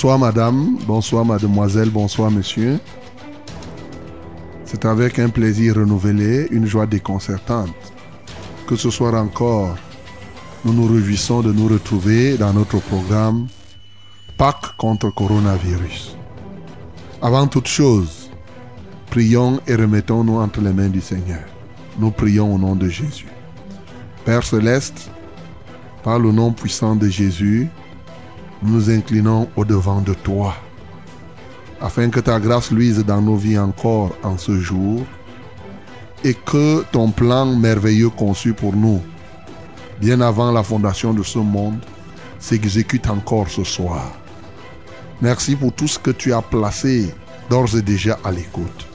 Bonsoir madame, bonsoir mademoiselle, bonsoir monsieur. C'est avec un plaisir renouvelé, une joie déconcertante que ce soir encore, nous nous réjouissons de nous retrouver dans notre programme Pâques contre coronavirus. Avant toute chose, prions et remettons-nous entre les mains du Seigneur. Nous prions au nom de Jésus. Père céleste, par le nom puissant de Jésus, nous nous inclinons au-devant de toi, afin que ta grâce luise dans nos vies encore en ce jour, et que ton plan merveilleux conçu pour nous, bien avant la fondation de ce monde, s'exécute encore ce soir. Merci pour tout ce que tu as placé d'ores et déjà à l'écoute.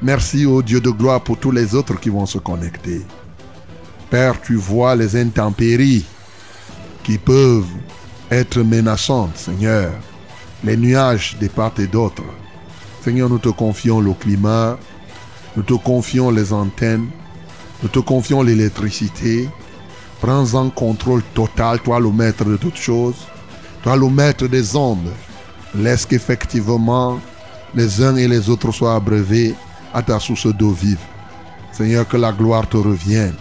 Merci au Dieu de gloire pour tous les autres qui vont se connecter. Père, tu vois les intempéries qui peuvent être menaçantes, Seigneur. Les nuages de part et d'autre. Seigneur, nous te confions le climat, nous te confions les antennes, nous te confions l'électricité. Prends en contrôle total, toi le maître de toutes choses, toi le maître des ondes. Laisse qu'effectivement les uns et les autres soient abreuvés à ta source d'eau vive. Seigneur, que la gloire te revienne.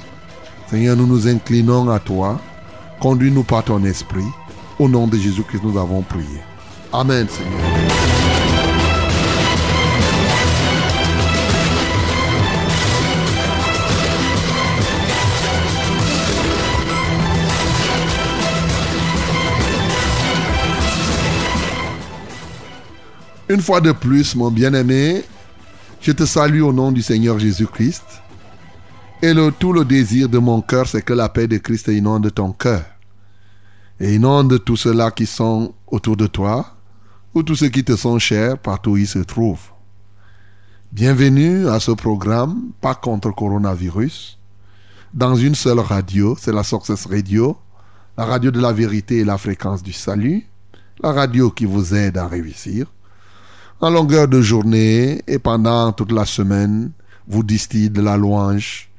Seigneur, nous nous inclinons à toi. Conduis-nous par ton esprit. Au nom de Jésus-Christ, nous avons prié. Amen, Seigneur. Une fois de plus, mon bien-aimé, je te salue au nom du Seigneur Jésus-Christ. Et le, tout le désir de mon cœur, c'est que la paix de Christ inonde ton cœur. Et inonde tous ceux-là qui sont autour de toi, ou tous ceux qui te sont chers partout où ils se trouvent. Bienvenue à ce programme, pas contre coronavirus, dans une seule radio, c'est la Success Radio, la radio de la vérité et la fréquence du salut, la radio qui vous aide à réussir. En longueur de journée et pendant toute la semaine, vous distille de la louange,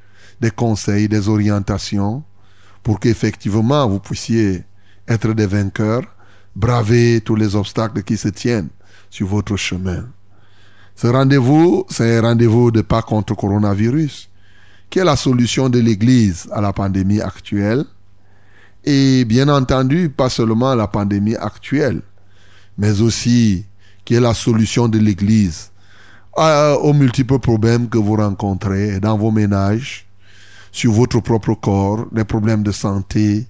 des conseils, des orientations, pour qu'effectivement vous puissiez être des vainqueurs, braver tous les obstacles qui se tiennent sur votre chemin. Ce rendez-vous, c'est un rendez-vous de pas contre coronavirus, qui est la solution de l'Église à la pandémie actuelle. Et bien entendu, pas seulement la pandémie actuelle, mais aussi qui est la solution de l'Église aux multiples problèmes que vous rencontrez dans vos ménages, sur votre propre corps, les problèmes de santé,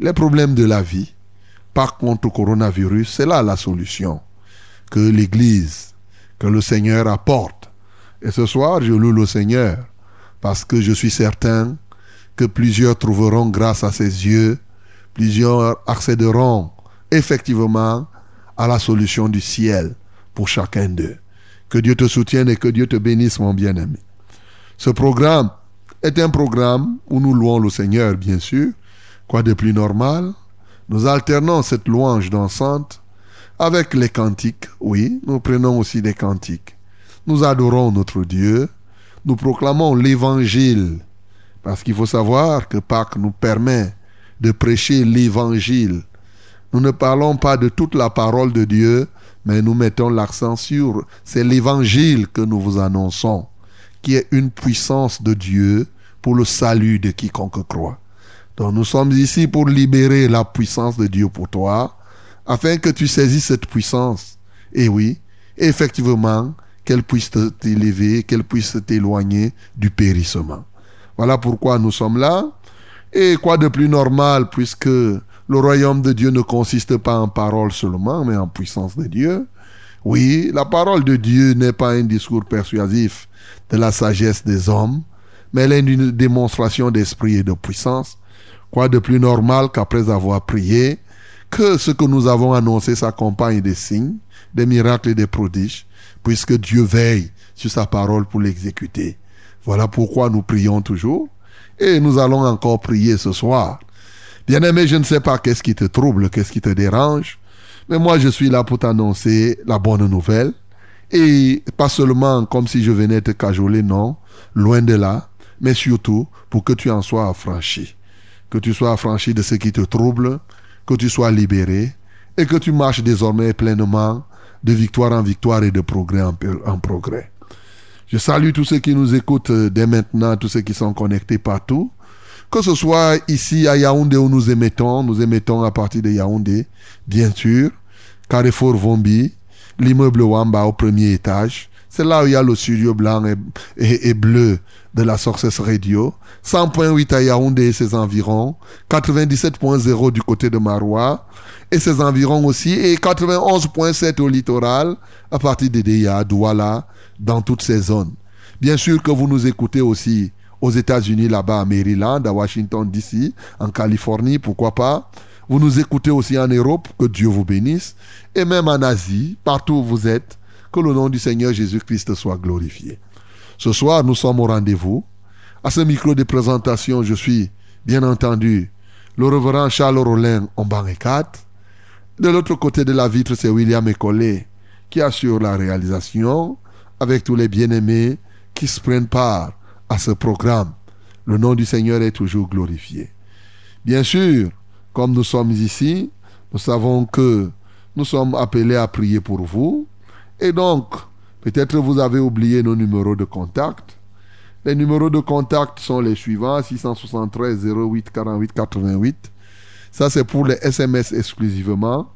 les problèmes de la vie. Par contre, le coronavirus, c'est là la solution que l'Église, que le Seigneur apporte. Et ce soir, je loue le Seigneur parce que je suis certain que plusieurs trouveront grâce à ses yeux, plusieurs accéderont effectivement à la solution du ciel pour chacun d'eux. Que Dieu te soutienne et que Dieu te bénisse, mon bien-aimé. Ce programme est un programme où nous louons le Seigneur, bien sûr. Quoi de plus normal? Nous alternons cette louange dansante avec les cantiques. Oui, nous prenons aussi des cantiques. Nous adorons notre Dieu. Nous proclamons l'évangile. Parce qu'il faut savoir que Pâques nous permet de prêcher l'évangile. Nous ne parlons pas de toute la parole de Dieu, mais nous mettons l'accent sur c'est l'évangile que nous vous annonçons, qui est une puissance de Dieu pour le salut de quiconque croit. Donc nous sommes ici pour libérer la puissance de Dieu pour toi, afin que tu saisisses cette puissance. Et oui, effectivement, qu'elle puisse t'élever, qu'elle puisse t'éloigner du périssement. Voilà pourquoi nous sommes là. Et quoi de plus normal puisque le royaume de Dieu ne consiste pas en parole seulement, mais en puissance de Dieu? Oui, la parole de Dieu n'est pas un discours persuasif de la sagesse des hommes, mais elle est une démonstration d'esprit et de puissance. Quoi de plus normal qu'après avoir prié, que ce que nous avons annoncé s'accompagne des signes, des miracles et des prodiges, puisque Dieu veille sur sa parole pour l'exécuter. Voilà pourquoi nous prions toujours et nous allons encore prier ce soir. Bien-aimé, je ne sais pas qu'est-ce qui te trouble, qu'est-ce qui te dérange, mais moi je suis là pour t'annoncer la bonne nouvelle. Et pas seulement comme si je venais te cajoler, non, loin de là, mais surtout pour que tu en sois affranchi. Que tu sois affranchi de ce qui te trouble, que tu sois libéré et que tu marches désormais pleinement de victoire en victoire et de progrès en, progrès. Je salue tous ceux qui nous écoutent dès maintenant, tous ceux qui sont connectés partout. Que ce soit ici à Yaoundé où nous émettons, nous émettons à partir de Yaoundé, bien sûr. Carrefour Vombi, l'immeuble Wamba au premier étage. C'est là où il y a le studio blanc et, bleu de la Success Radio. 100.8 à Yaoundé et ses environs. 97.0 du côté de Marois et ses environs aussi. Et 91.7 au littoral à partir de Deya, Douala, dans toutes ces zones. Bien sûr que vous nous écoutez aussi aux États-Unis, là-bas à Maryland, à Washington, D.C., en Californie, pourquoi pas. Vous nous écoutez aussi en Europe, que Dieu vous bénisse. Et même en Asie, partout où vous êtes, que le nom du Seigneur Jésus-Christ soit glorifié. Ce soir, nous sommes au rendez-vous. À ce micro de présentation, je suis, bien entendu, le reverend Charles Rollin en banc 4. De l'autre côté de la vitre, c'est William Ecolé qui assure la réalisation avec tous les bien-aimés qui se prennent part à ce programme. Le nom du Seigneur est toujours glorifié. Bien sûr, comme nous sommes ici, nous savons que nous sommes appelés à prier pour vous. Et donc, peut-être vous avez oublié nos numéros de contact. Les numéros de contact sont les suivants 673 08 48 88. Ça, c'est pour les SMS exclusivement.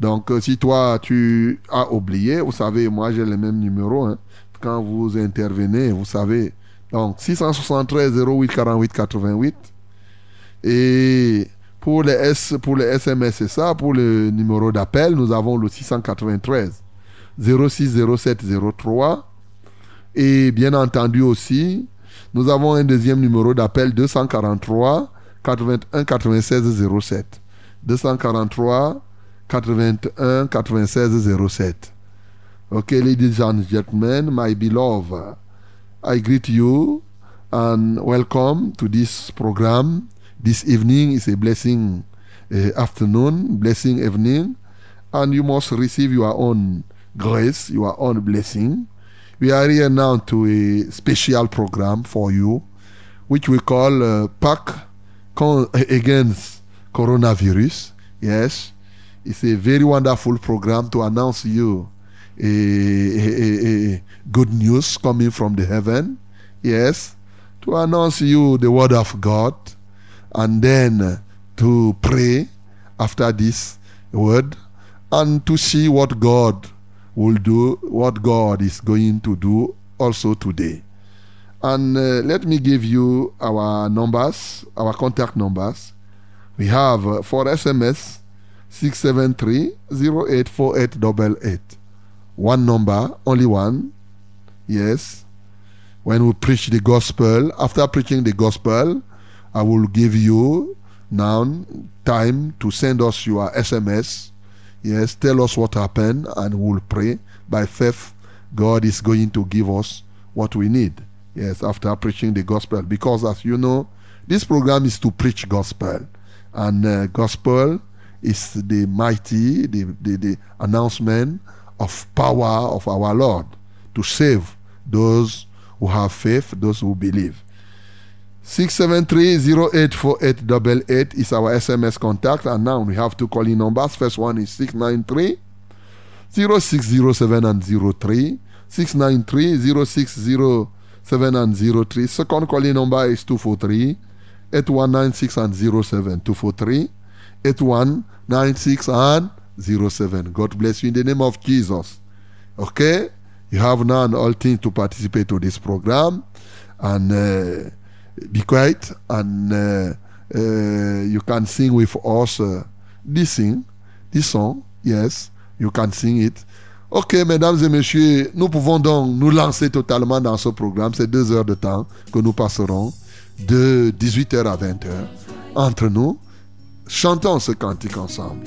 Donc, euh, si toi, tu as oublié, vous savez, moi, j'ai les mêmes numéros. Hein. Quand vous intervenez, vous savez. Donc, 673 08 48 88. Et pour les, pour les SMS, c'est ça. Pour le numéro d'appel, nous avons le 693 06 07 03. Et bien entendu aussi, nous avons un deuxième numéro d'appel 243 81 96 07. 243 81 96 07. Okay, ladies and gentlemen, my beloved, I greet you and welcome to this program. This evening is a blessing uh, afternoon, blessing evening, and you must receive your own grace, your own blessing. We are here now to a special program for you, which we call uh, Pack Against Coronavirus. Yes, it's a very wonderful program to announce you a, a, a, good news coming from the heaven. Yes, to announce you the word of God, and then to pray after this word, and to see what God will do, what God is going to do also today. And uh, let me give you our numbers, our contact numbers. We have uh, for SMS 673 084888. One number, only one. Yes. When we preach the gospel, after preaching the gospel, I will give you now time to send us your SMS. Yes, tell us what happened and we'll pray. By faith, God is going to give us what we need. Yes, after preaching the gospel. Because as you know, this program is to preach gospel. And uh, gospel is the mighty, the, the, the announcement of power of our Lord to save those who have faith, those who believe. 673-084888 is our SMS contact. And now we have two calling numbers. First one is 693 0607 and 03. 693 0607 and 03. Second calling number is 243 8196 and 07. 243 8196 and 07. God bless you in the name of Jesus. Okay? You have now all things to participate to this program. And uh, be quiet and uh, uh, you can sing with us this sing, this song. Yes, you can sing it. Ok, mesdames et messieurs, nous pouvons donc nous lancer totalement dans ce programme. C'est deux heures de temps que nous passerons de 18h à 20h entre nous. Chantons ce cantique ensemble.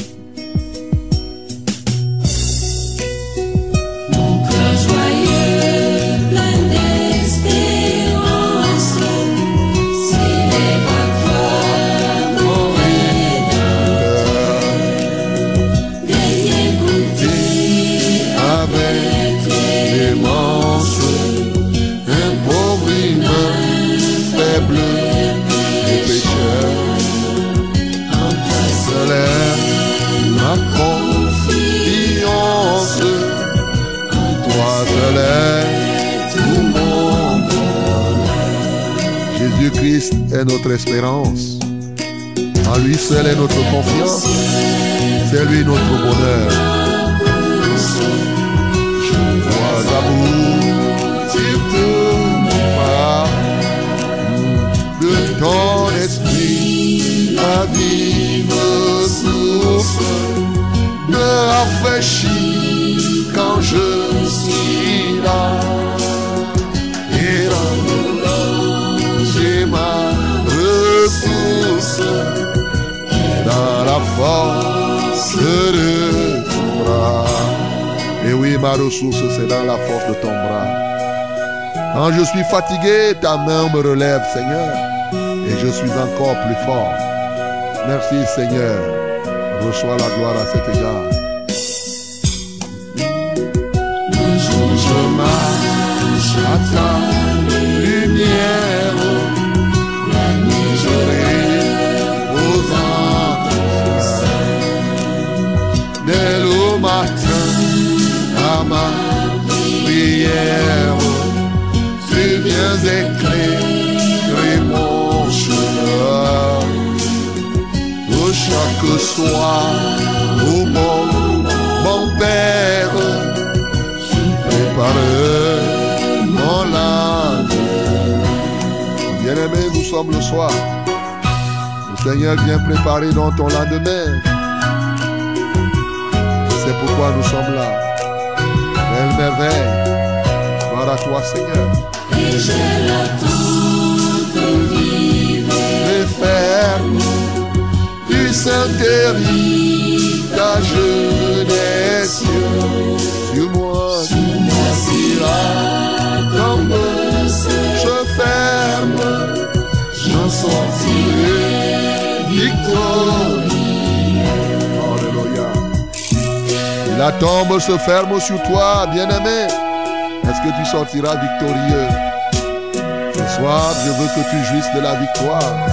Mon. Jésus-Christ est notre espérance. En lui seul est notre confiance. C'est lui notre bonheur. Je vois aboutir tout pas de ton esprit, la source me rafraîchit quand je force de ton bras. Et oui, ma ressource, c'est dans la force de ton bras. Quand je suis fatigué, ta main me relève, Seigneur, et je suis encore plus fort. Merci, Seigneur. Reçois la gloire à cet égard. Éclairer mon chemin. De chaque soir, au mon, mon Père, tu prépares mon lendemain. Bien-aimé, nous sommes le soir. Le Seigneur vient préparer dans ton lendemain. C'est pourquoi nous sommes là. Belle merveille. Gloire à toi, Seigneur. J'ai l'attente vive Et ferme du Saint-Héritage des cieux. Sur moi, si la tombe je ferme, j'en sortirai victorieux. Alléluia. La tombe se ferme sur toi, bien-aimé, est-ce que tu sortiras victorieux? Soir, je veux que tu jouisses de la victoire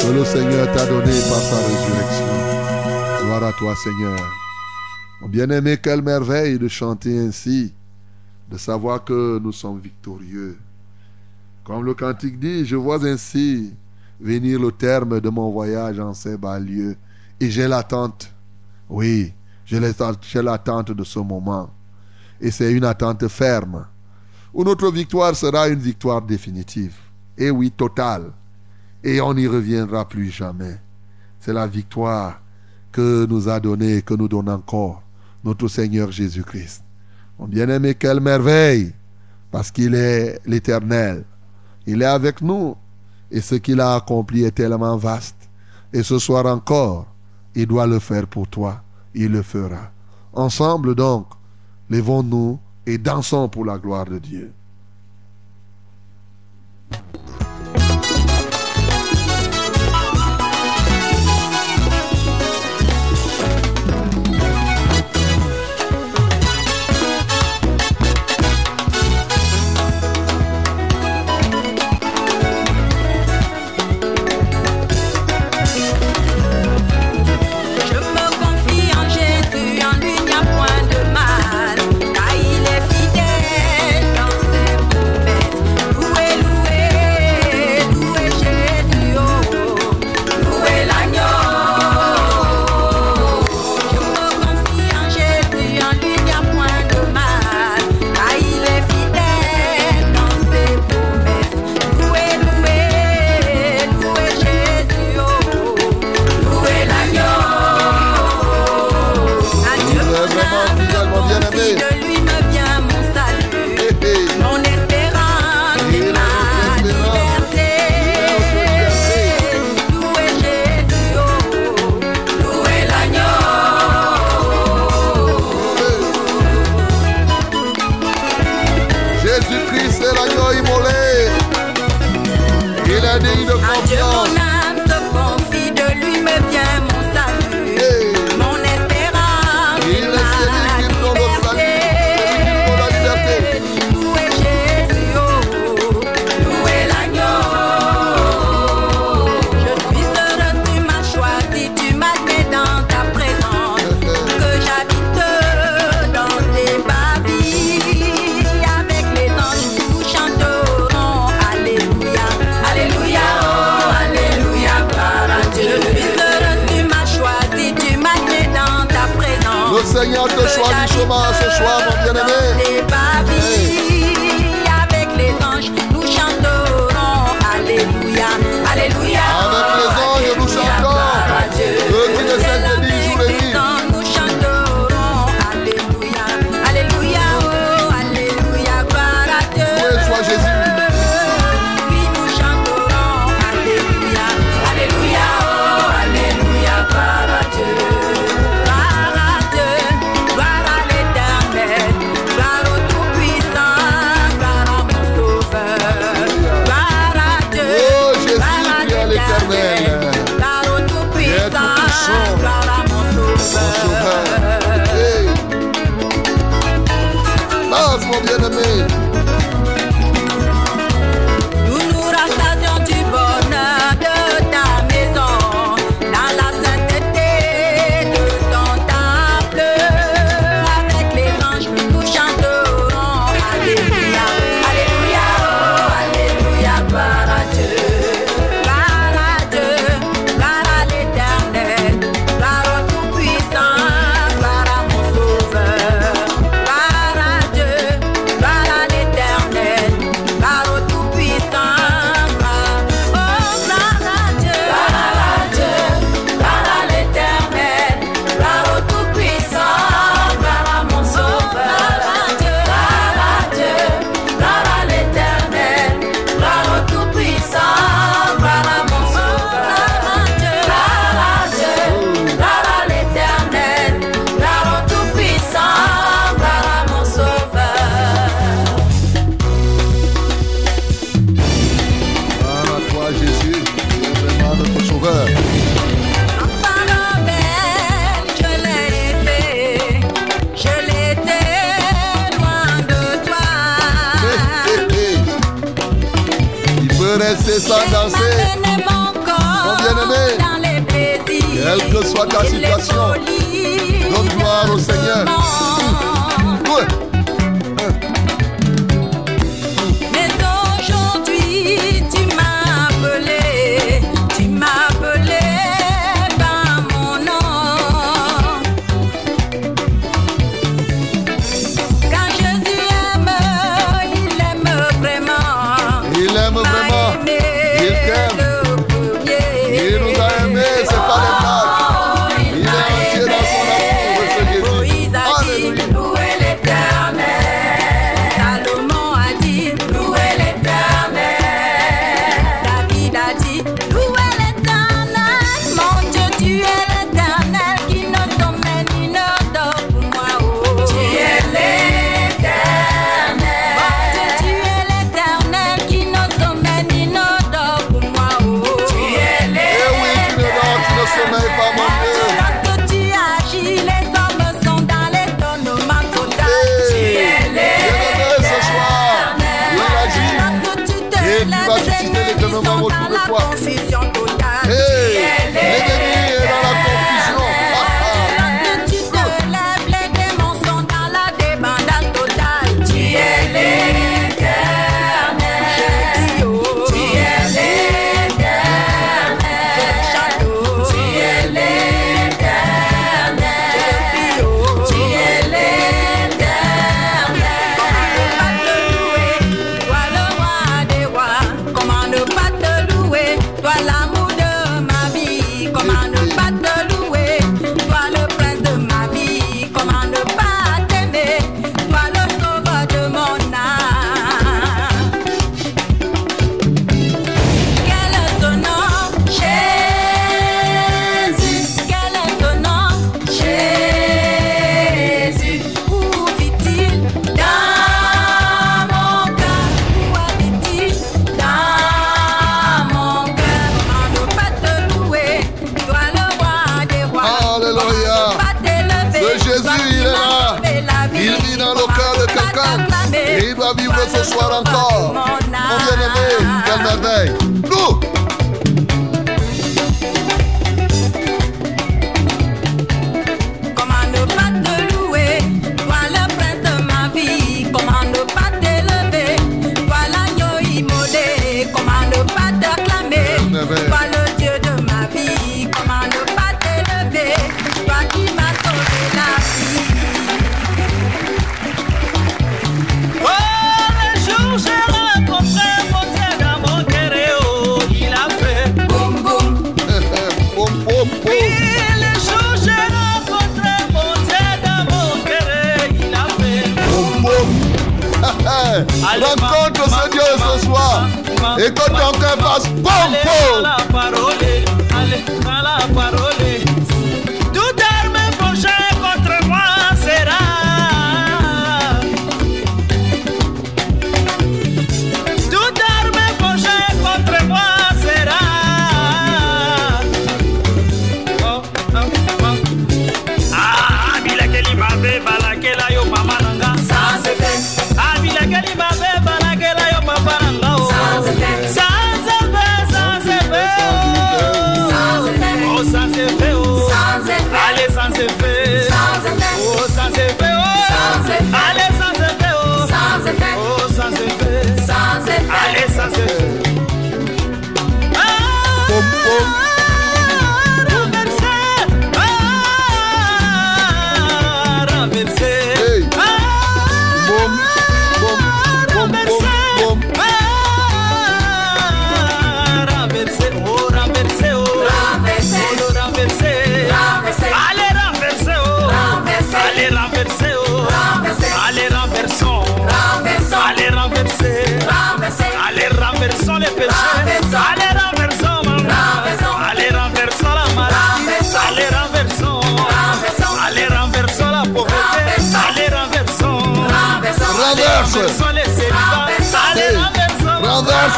que le Seigneur t'a donnée par sa résurrection. Gloire à toi, Seigneur. Bien-aimé, quelle merveille de chanter ainsi, de savoir que nous sommes victorieux. Comme le cantique dit, je vois ainsi venir le terme de mon voyage en ces bas lieux. Et j'ai l'attente. Oui, j'ai l'attente de ce moment. Et c'est une attente ferme. Où notre victoire sera une victoire définitive. Et oui, totale. Et on n'y reviendra plus jamais. C'est la victoire que nous a donnée, que nous donne encore notre Seigneur Jésus-Christ. Mon bien-aimé, quelle merveille, parce qu'il est l'éternel. Il est avec nous et ce qu'il a accompli est tellement vaste. Et ce soir encore, il doit le faire pour toi. Il le fera. Ensemble donc, levons-nous et dansons pour la gloire de Dieu.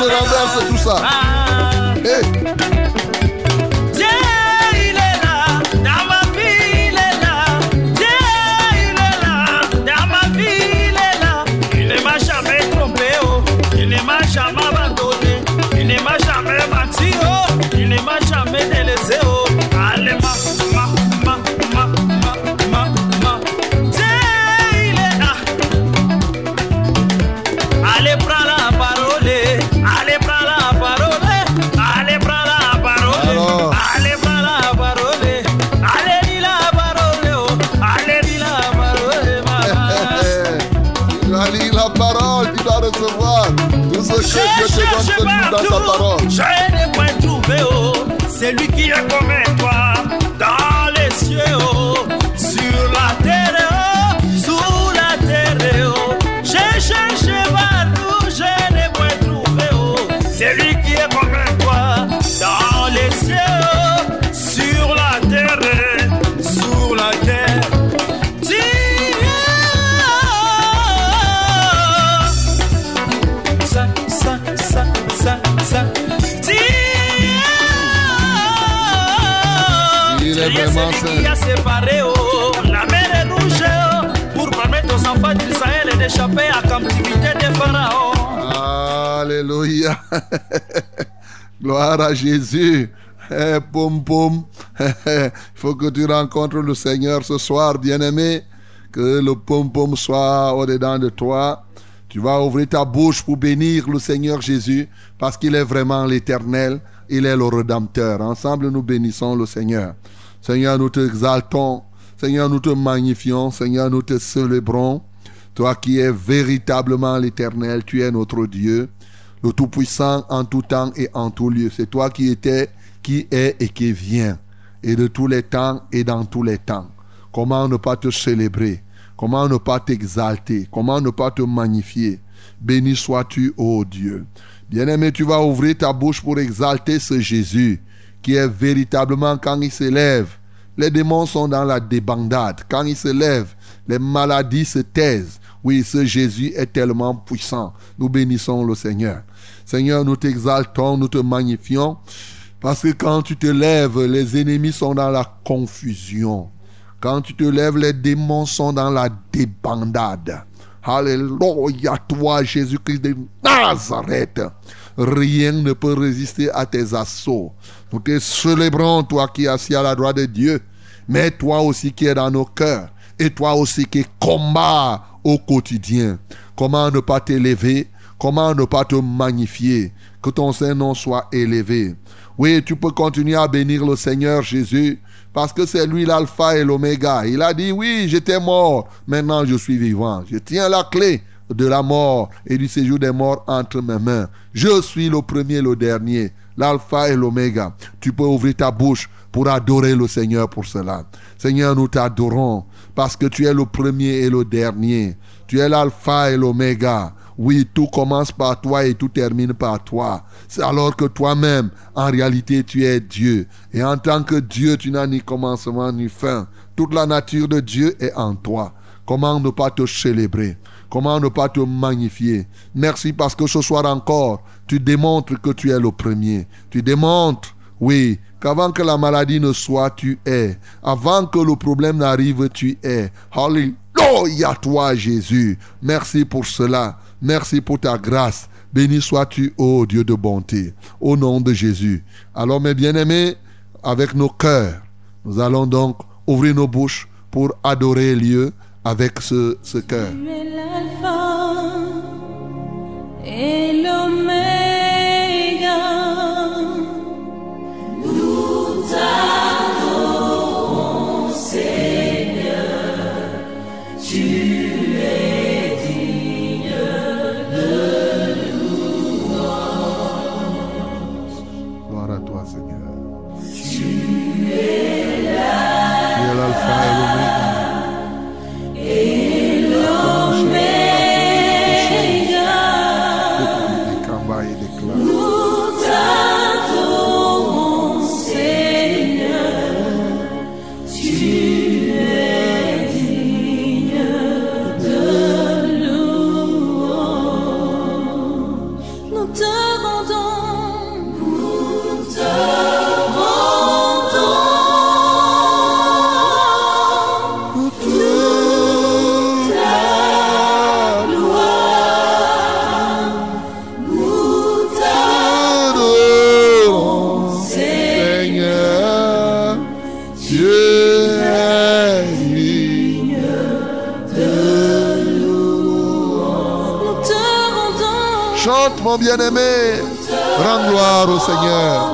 Maman. Renverse, renverse tout ça. Ah. Hey. J'ai Dieu te donne dans sa parole. je n'ai point trouvé, oh, celui qui est comme Alléluia. Gloire à Jésus. Eh, Poum, poum. Il faut que tu rencontres le Seigneur ce soir, bien-aimé. Que le pom pom soit au-dedans de toi. Tu vas ouvrir ta bouche pour bénir le Seigneur Jésus parce qu'il est vraiment l'éternel. Il est le Rédempteur. Ensemble, nous bénissons le Seigneur. Seigneur, nous te exaltons. Seigneur, nous te magnifions. Seigneur, nous te célébrons. Toi qui es véritablement l'éternel, tu es notre Dieu, le Tout-Puissant en tout temps et en tout lieu. C'est toi qui étais, qui est et qui vient, et de tous les temps et dans tous les temps. Comment ne pas te célébrer? Comment ne pas t'exalter? Comment ne pas te magnifier? Béni sois-tu, ô Dieu. Bien-aimé, tu vas ouvrir ta bouche pour exalter ce Jésus qui est véritablement quand il s'élève. Les démons sont dans la débandade. Quand il se lève, les maladies se taisent. Oui, ce Jésus est tellement puissant. Nous bénissons le Seigneur. Seigneur, nous t'exaltons, nous te magnifions. Parce que quand tu te lèves, les ennemis sont dans la confusion. Quand tu te lèves, les démons sont dans la débandade. Alléluia, toi, Jésus-Christ de Nazareth. Rien ne peut résister à tes assauts. Nous te célébrons, toi qui es assis à la droite de Dieu, mais toi aussi qui es dans nos cœurs, et toi aussi qui combats au quotidien. Comment ne pas t'élever? Comment ne pas te magnifier? Que ton Saint-Nom soit élevé. Oui, tu peux continuer à bénir le Seigneur Jésus parce que c'est lui l'alpha et l'oméga. Il a dit, oui, j'étais mort, maintenant je suis vivant. Je tiens la clé de la mort et du séjour des morts entre mes mains. Je suis le premier et le dernier, l'alpha et l'oméga. Tu peux ouvrir ta bouche pour adorer le Seigneur pour cela. Seigneur, nous t'adorons parce que tu es le premier et le dernier. Tu es l'alpha et l'oméga. Oui, tout commence par toi et tout termine par toi. Alors que toi-même, en réalité, tu es Dieu. Et en tant que Dieu, tu n'as ni commencement ni fin. Toute la nature de Dieu est en toi. Comment ne pas te célébrer? Comment ne pas te magnifier? Merci parce que ce soir encore, tu démontres que tu es le premier. Tu démontres, oui, qu'avant que la maladie ne soit, tu es. Avant que le problème n'arrive, tu es. Alléluia toi, Jésus. Merci pour cela. Merci pour ta grâce. Béni sois-tu, ô Dieu de bonté, au nom de Jésus. Alors, mes bien-aimés, avec nos cœurs, nous allons donc ouvrir nos bouches pour adorer Dieu avec ce, cœur. Bien-aimé, rends gloire au Seigneur.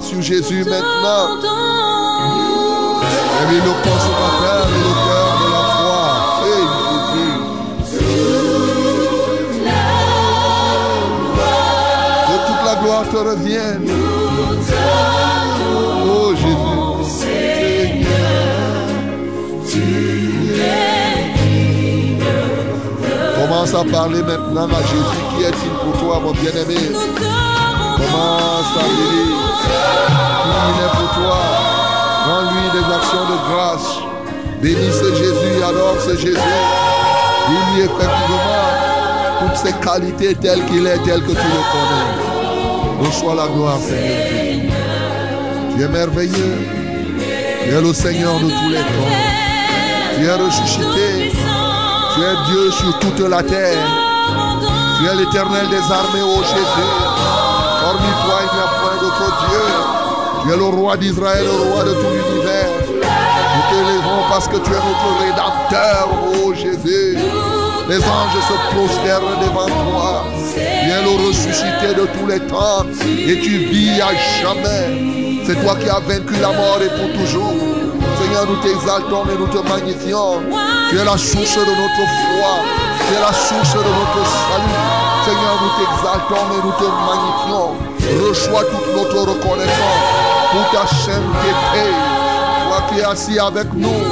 Sur Jésus maintenant. T'entends. Et lui, le consommateur et le cœur de la foi. Hey, Jésus. Que toute la gloire te revienne. Oh Jésus. Commence à parler maintenant à Jésus. Qui est-il pour toi, mon bien-aimé? Commence à lui il est pour toi. Rends-lui des actions de grâce. Bénis ce Jésus, adore ce Jésus. Dis-lui effectivement toutes ses qualités telles qu'il est, telles que tu le connais. Reçois la gloire, Seigneur. Tu es merveilleux. Tu es le Seigneur de tous les temps. Tu es ressuscité. Tu es Dieu sur toute la terre. Tu es l'éternel des armées, ô Jésus. Hormis toi, il n'y a Dieu. Tu es le roi d'Israël, le roi de tout l'univers. Nous t'élèvons parce que tu es notre rédempteur, ô Jésus. Les anges se prosternent devant toi. Tu es le ressuscité de tous les temps et tu vis à jamais. C'est toi qui as vaincu la mort et pour toujours. Seigneur, nous t'exaltons et nous te magnifions. Tu es la source de notre foi. Tu es la source de notre salut. Seigneur, nous t'exaltons et nous te magnifions. Reçois toute notre reconnaissance pour ta sainteté. Toi qui es assis avec nous,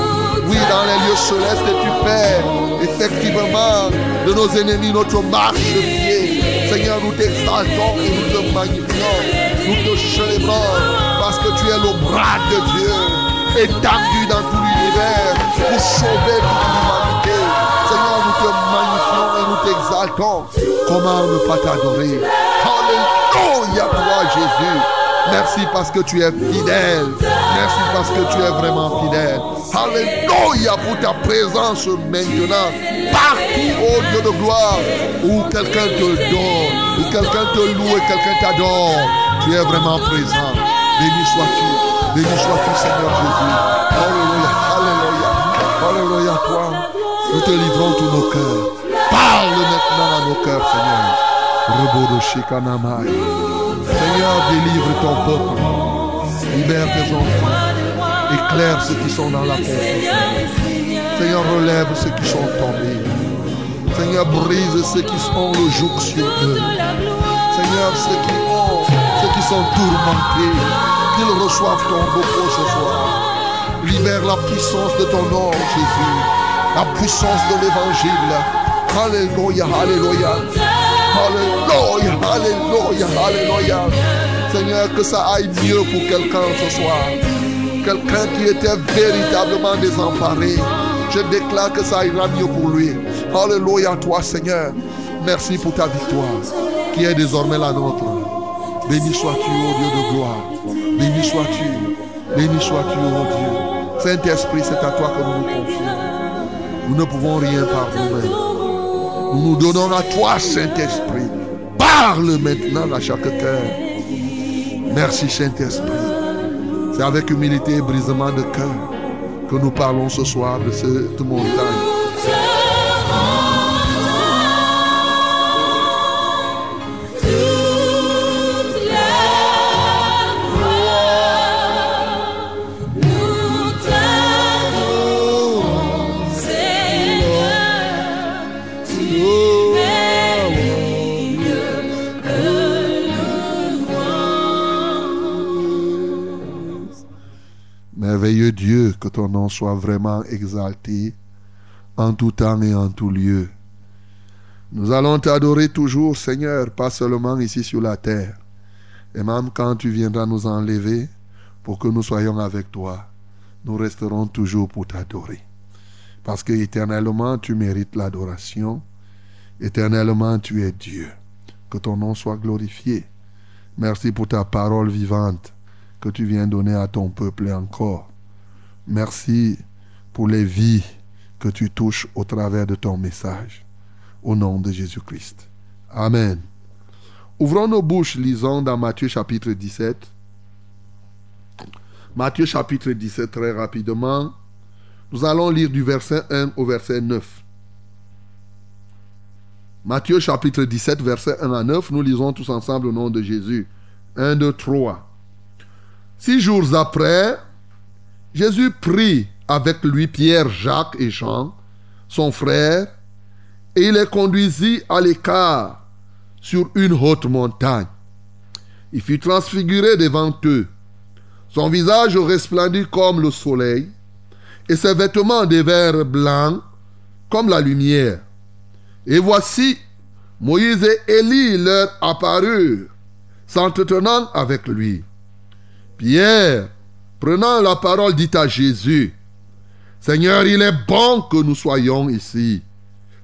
oui, dans les lieux célestes, et tu fais effectivement de nos ennemis notre marche de pied. Seigneur, nous t'exaltons et nous te magnifions. Nous te célébrons parce que tu es le bras de Dieu étendu dans tout l'univers pour sauver toute l'humanité. Seigneur, nous te magnifions et nous t'exaltons. Comment ne pas t'adorer? Alléluia, toi Jésus. Merci parce que tu es fidèle. Merci parce que tu es vraiment fidèle. Alléluia pour ta présence maintenant. Partout, au Dieu de gloire, où quelqu'un te donne, où quelqu'un te loue et quelqu'un t'adore. Tu es vraiment présent. Béni sois-tu. Béni sois-tu, Seigneur Jésus. Alléluia. Alléluia. Alléluia, toi. Nous te livrons tous nos cœurs. Parle maintenant à nos cœurs, Seigneur. Seigneur, délivre ton peuple. Libère tes enfants. Éclaire ceux qui sont dans la confusion. Seigneur, relève ceux qui sont tombés. Seigneur, brise ceux qui sont le joug sur eux. Seigneur, ceux qui ont, ceux qui sont tourmentés, qu'ils reçoivent ton repos ce soir. Libère la puissance de ton nom, Jésus. La puissance de l'évangile. Alléluia, Alléluia. Alléluia, Alléluia, Alléluia. Seigneur, que ça aille mieux pour quelqu'un ce soir. Quelqu'un qui était véritablement désemparé. Je déclare que ça ira mieux pour lui. Alléluia, toi, Seigneur. Merci pour ta victoire, qui est désormais la nôtre. Béni sois-tu, ô Dieu de gloire. Béni sois-tu. Béni sois-tu, ô Dieu. Saint-Esprit, c'est à toi que nous nous confions. Nous ne pouvons rien par nous-mêmes. Nous nous donnons à toi, Saint-Esprit. Parle maintenant à chaque cœur. Merci, Saint-Esprit. C'est avec humilité et brisement de cœur que nous parlons ce soir de cette montagne. Ton nom soit vraiment exalté en tout temps et en tout lieu. Nous allons t'adorer toujours, Seigneur, pas seulement ici sur la terre, et même quand tu viendras nous enlever pour que nous soyons avec toi, nous resterons toujours pour t'adorer. Parce que éternellement, tu mérites l'adoration. Éternellement, tu es Dieu. Que ton nom soit glorifié. Merci pour ta parole vivante que tu viens donner à ton peuple encore. Merci pour les vies que tu touches au travers de ton message. Au nom de Jésus-Christ. Amen. Ouvrons nos bouches, lisons dans Matthieu chapitre 17. Matthieu chapitre 17 très rapidement. Nous allons lire du verset 1 au verset 9. Matthieu chapitre 17, verset 1 à 9. Nous lisons tous ensemble au nom de Jésus. 1, 2, 3. Six jours après, Jésus prit avec lui Pierre, Jacques et Jean, son frère, et il les conduisit à l'écart sur une haute montagne. Il fut transfiguré devant eux. Son visage resplendit comme le soleil, et ses vêtements devinrent blancs comme la lumière. Et voici, Moïse et Élie leur apparurent, s'entretenant avec lui. Pierre, prenant la parole, dit à Jésus, Seigneur, il est bon que nous soyons ici.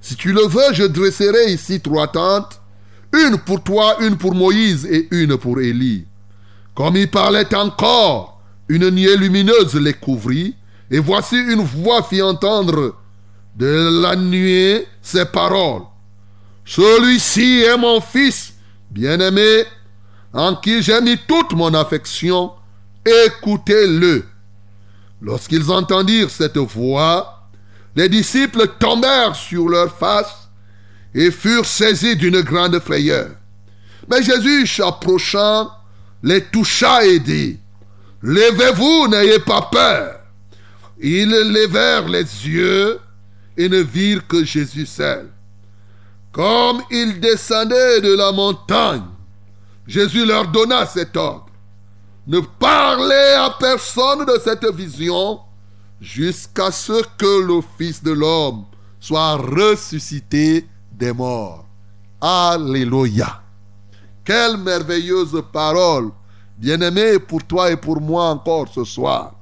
Si tu le veux, je dresserai ici trois tentes, une pour toi, une pour Moïse et une pour Élie. Comme il parlait encore, une nuée lumineuse les couvrit, et voici une voix fit entendre de la nuée ces paroles. Celui-ci est mon fils bien-aimé, en qui j'ai mis toute mon affection. Écoutez-le. Lorsqu'ils entendirent cette voix, les disciples tombèrent sur leurs faces et furent saisis d'une grande frayeur. Mais Jésus, s'approchant, les toucha et dit, Levez-vous, n'ayez pas peur. Ils levèrent les yeux et ne virent que Jésus seul. Comme ils descendaient de la montagne, Jésus leur donna cet ordre. Ne parlez à personne de cette vision jusqu'à ce que le Fils de l'homme soit ressuscité des morts. Alléluia. Quelle merveilleuse parole, bien-aimé, pour toi et pour moi encore ce soir.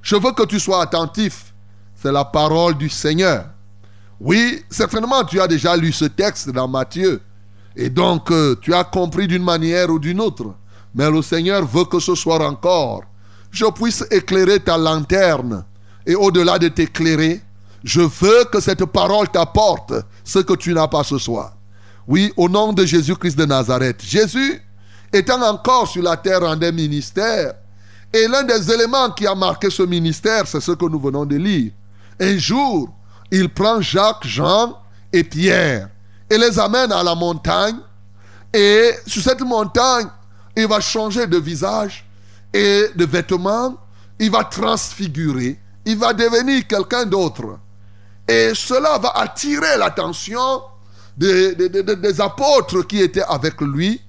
Je veux que tu sois attentif. C'est la parole du Seigneur. Oui, certainement tu as déjà lu ce texte dans Matthieu. Et donc euh, tu as compris d'une manière ou d'une autre. Mais le Seigneur veut que ce soir encore, je puisse éclairer ta lanterne. Et au-delà de t'éclairer, je veux que cette parole t'apporte ce que tu n'as pas ce soir. Oui, au nom de Jésus-Christ de Nazareth. Jésus, étant encore sur la terre en des ministères, et l'un des éléments qui a marqué ce ministère, c'est ce que nous venons de lire. Un jour, il prend Jacques, Jean et Pierre et les amène à la montagne. Et sur cette montagne, il va changer de visage et de vêtements. Il va transfigurer. Il va devenir quelqu'un d'autre. Et cela va attirer l'attention des, apôtres qui étaient avec lui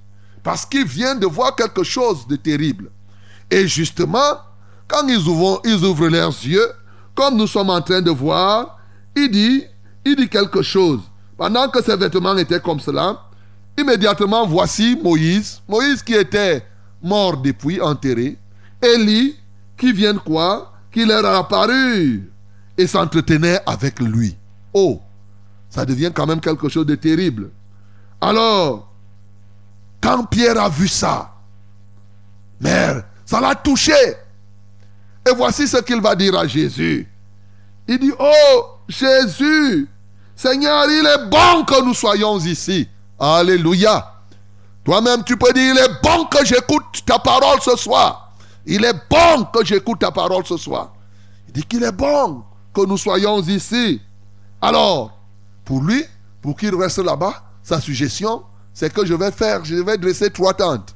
parce qu'ils viennent de voir quelque chose de terrible. Et justement, quand ils ouvrent, ils ouvrent leurs yeux, comme nous sommes en train de voir, il dit, il dit quelque chose. Pendant que ses vêtements étaient comme cela, immédiatement voici Moïse, Moïse qui était mort depuis, enterré, Élie qui vient quoi? Qui leur a apparu et s'entretenait avec lui. Oh, ça devient quand même quelque chose de terrible. Alors, quand Pierre a vu ça, mère, ça l'a touché. Et voici ce qu'il va dire à Jésus. Il dit, oh Jésus, Seigneur, il est bon que nous soyons ici. Alléluia. Toi-même, tu peux dire, il est bon que j'écoute ta parole ce soir. Il est bon que j'écoute ta parole ce soir. Il dit qu'il est bon que nous soyons ici. Alors, pour lui, pour qu'il reste là-bas, sa suggestion, c'est que je vais faire, je vais dresser trois tentes.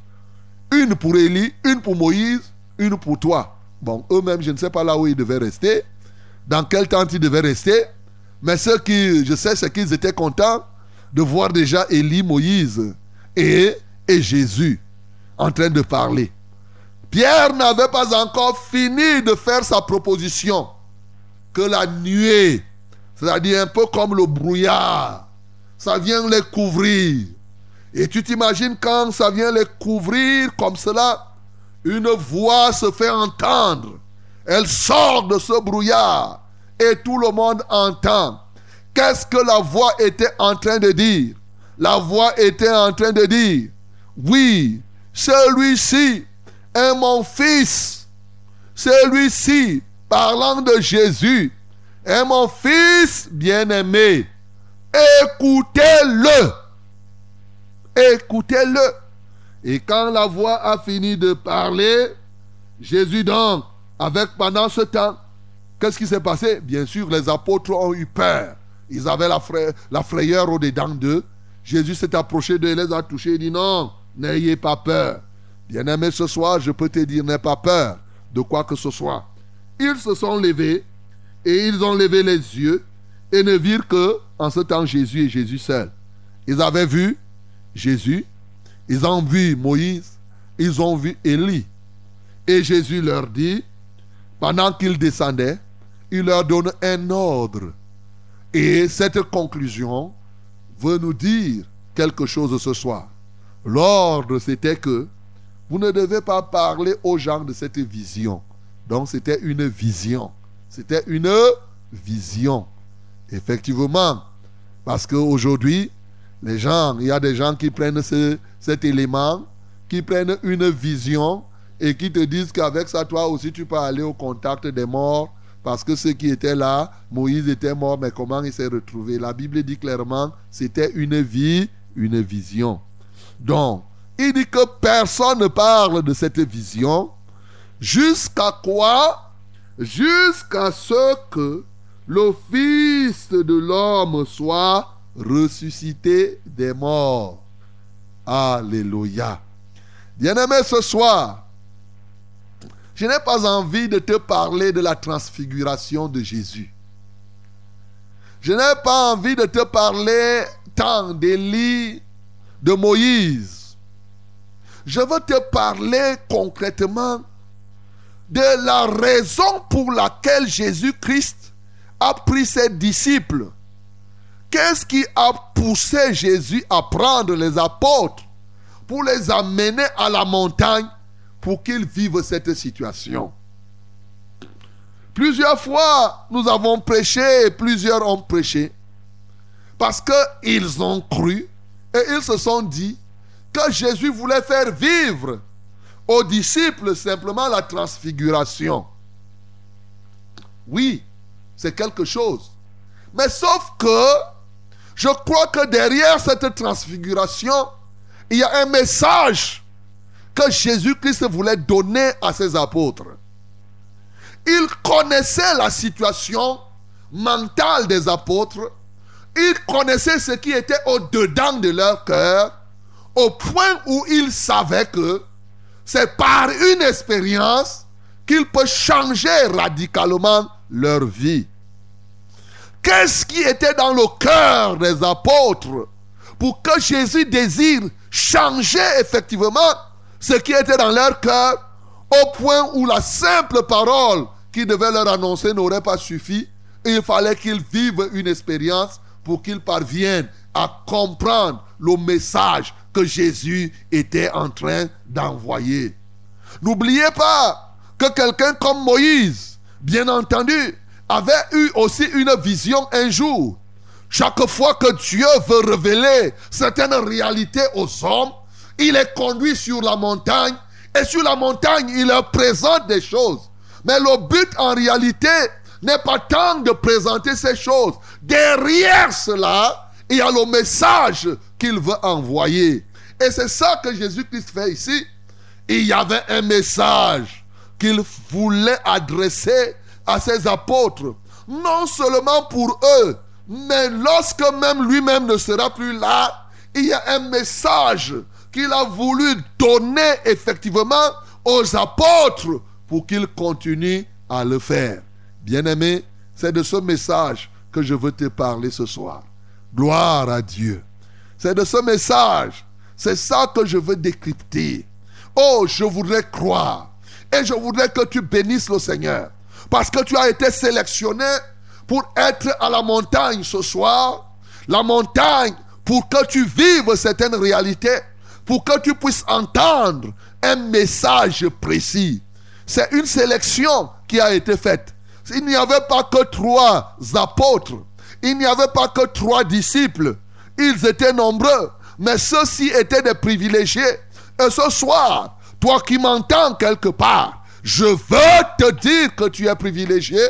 Une pour Élie, une pour Moïse, une pour toi. Bon, eux-mêmes, je ne sais pas là où ils devaient rester, dans quelle tente ils devaient rester, mais ce qui, je sais, c'est qu'ils étaient contents de voir déjà Élie, Moïse et, Jésus en train de parler. Pierre n'avait pas encore fini de faire sa proposition que la nuée, c'est-à-dire un peu comme le brouillard, ça vient les couvrir. Et tu t'imagines quand ça vient les couvrir comme cela, une voix se fait entendre. Elle sort de ce brouillard et tout le monde entend. Qu'est-ce que la voix était en train de dire? La voix était en train de dire, oui, celui-ci est mon fils. Celui-ci, parlant de Jésus, est mon fils bien-aimé. Écoutez-le. Écoutez-le. Et quand la voix a fini de parler, Jésus donc, avec pendant ce temps, qu'est-ce qui s'est passé? Bien sûr, les apôtres ont eu peur. Ils avaient la, fra- la frayeur au-dedans d'eux. Jésus s'est approché d'eux, les a touchés, il dit non, n'ayez pas peur. Bien-aimé, ce soir, je peux te dire, n'aie pas peur de quoi que ce soit. Ils se sont levés et ils ont levé les yeux et ne virent que, en ce temps, Jésus et Jésus seul. Ils avaient vu Jésus, ils ont vu Moïse, ils ont vu Élie. Et Jésus leur dit, pendant qu'ils descendaient, il leur donne un ordre. Et cette conclusion veut nous dire quelque chose ce soir. L'ordre, c'était que vous ne devez pas parler aux gens de cette vision. Donc, c'était une vision. C'était une vision. Effectivement. Parce qu'aujourd'hui, les gens, il y a des gens qui prennent ce- cet élément, qui prennent une vision et qui te disent qu'avec ça, toi aussi, tu peux aller au contact des morts. Parce que ceux qui étaient là, Moïse était mort, mais comment il s'est retrouvé? La Bible dit clairement, c'était une vie, une vision. Donc, il dit que personne ne parle de cette vision. Jusqu'à quoi? Jusqu'à ce que le Fils de l'homme soit ressuscité des morts. Alléluia. Bien-aimé, ce soir, je n'ai pas envie de te parler de la transfiguration de Jésus. Je n'ai pas envie de te parler tant d'Élie, de Moïse. Je veux te parler concrètement de la raison pour laquelle Jésus-Christ a pris ses disciples. Qu'est-ce qui a poussé Jésus à prendre les apôtres pour les amener à la montagne? Pour qu'ils vivent cette situation Plusieurs fois, nous avons prêché et plusieurs ont prêché parce qu'ils ont cru et ils se sont dit que Jésus voulait faire vivre aux disciples simplement la transfiguration. Oui, c'est quelque chose. Mais sauf que je crois que derrière cette transfiguration, il y a un message que Jésus-Christ voulait donner à ses apôtres. Il connaissait la situation mentale des apôtres. Il connaissait ce qui était au-dedans de leur cœur, au point où il savait que c'est par une expérience qu'il peut changer radicalement leur vie. Qu'est-ce qui était dans le cœur des apôtres pour que Jésus désire changer effectivement ce qui était dans leur cœur au point où la simple parole qu'il devait leur annoncer n'aurait pas suffi. Il fallait qu'ils vivent une expérience pour qu'ils parviennent à comprendre le message que Jésus était en train d'envoyer. N'oubliez pas que quelqu'un comme Moïse, bien entendu, avait eu aussi une vision un jour. Chaque fois que Dieu veut révéler certaines réalités aux hommes, il les conduit sur la montagne et sur la montagne, il leur présente des choses. Mais le but en réalité n'est pas tant de présenter ces choses. Derrière cela, il y a le message qu'il veut envoyer. Et c'est ça que Jésus-Christ fait ici. Il y avait un message qu'il voulait adresser à ses apôtres. Non seulement pour eux, mais lorsque même lui-même ne sera plus là, il y a un message qu'il a voulu donner effectivement aux apôtres pour qu'ils continuent à le faire. Bien-aimé, c'est de ce message que je veux te parler ce soir. Gloire à Dieu. C'est de ce message, c'est ça que je veux décrypter. Oh, je voudrais croire. Et je voudrais que tu bénisses le Seigneur. Parce que tu as été sélectionné pour être à la montagne ce soir. La montagne pour que tu vives certaines réalités. Pour que tu puisses entendre un message précis. C'est une sélection qui a été faite. Il n'y avait pas que trois apôtres. Il n'y avait pas que trois disciples. Ils étaient nombreux. Mais ceux-ci étaient des privilégiés. Et ce soir, toi qui m'entends quelque part, je veux te dire que tu es privilégié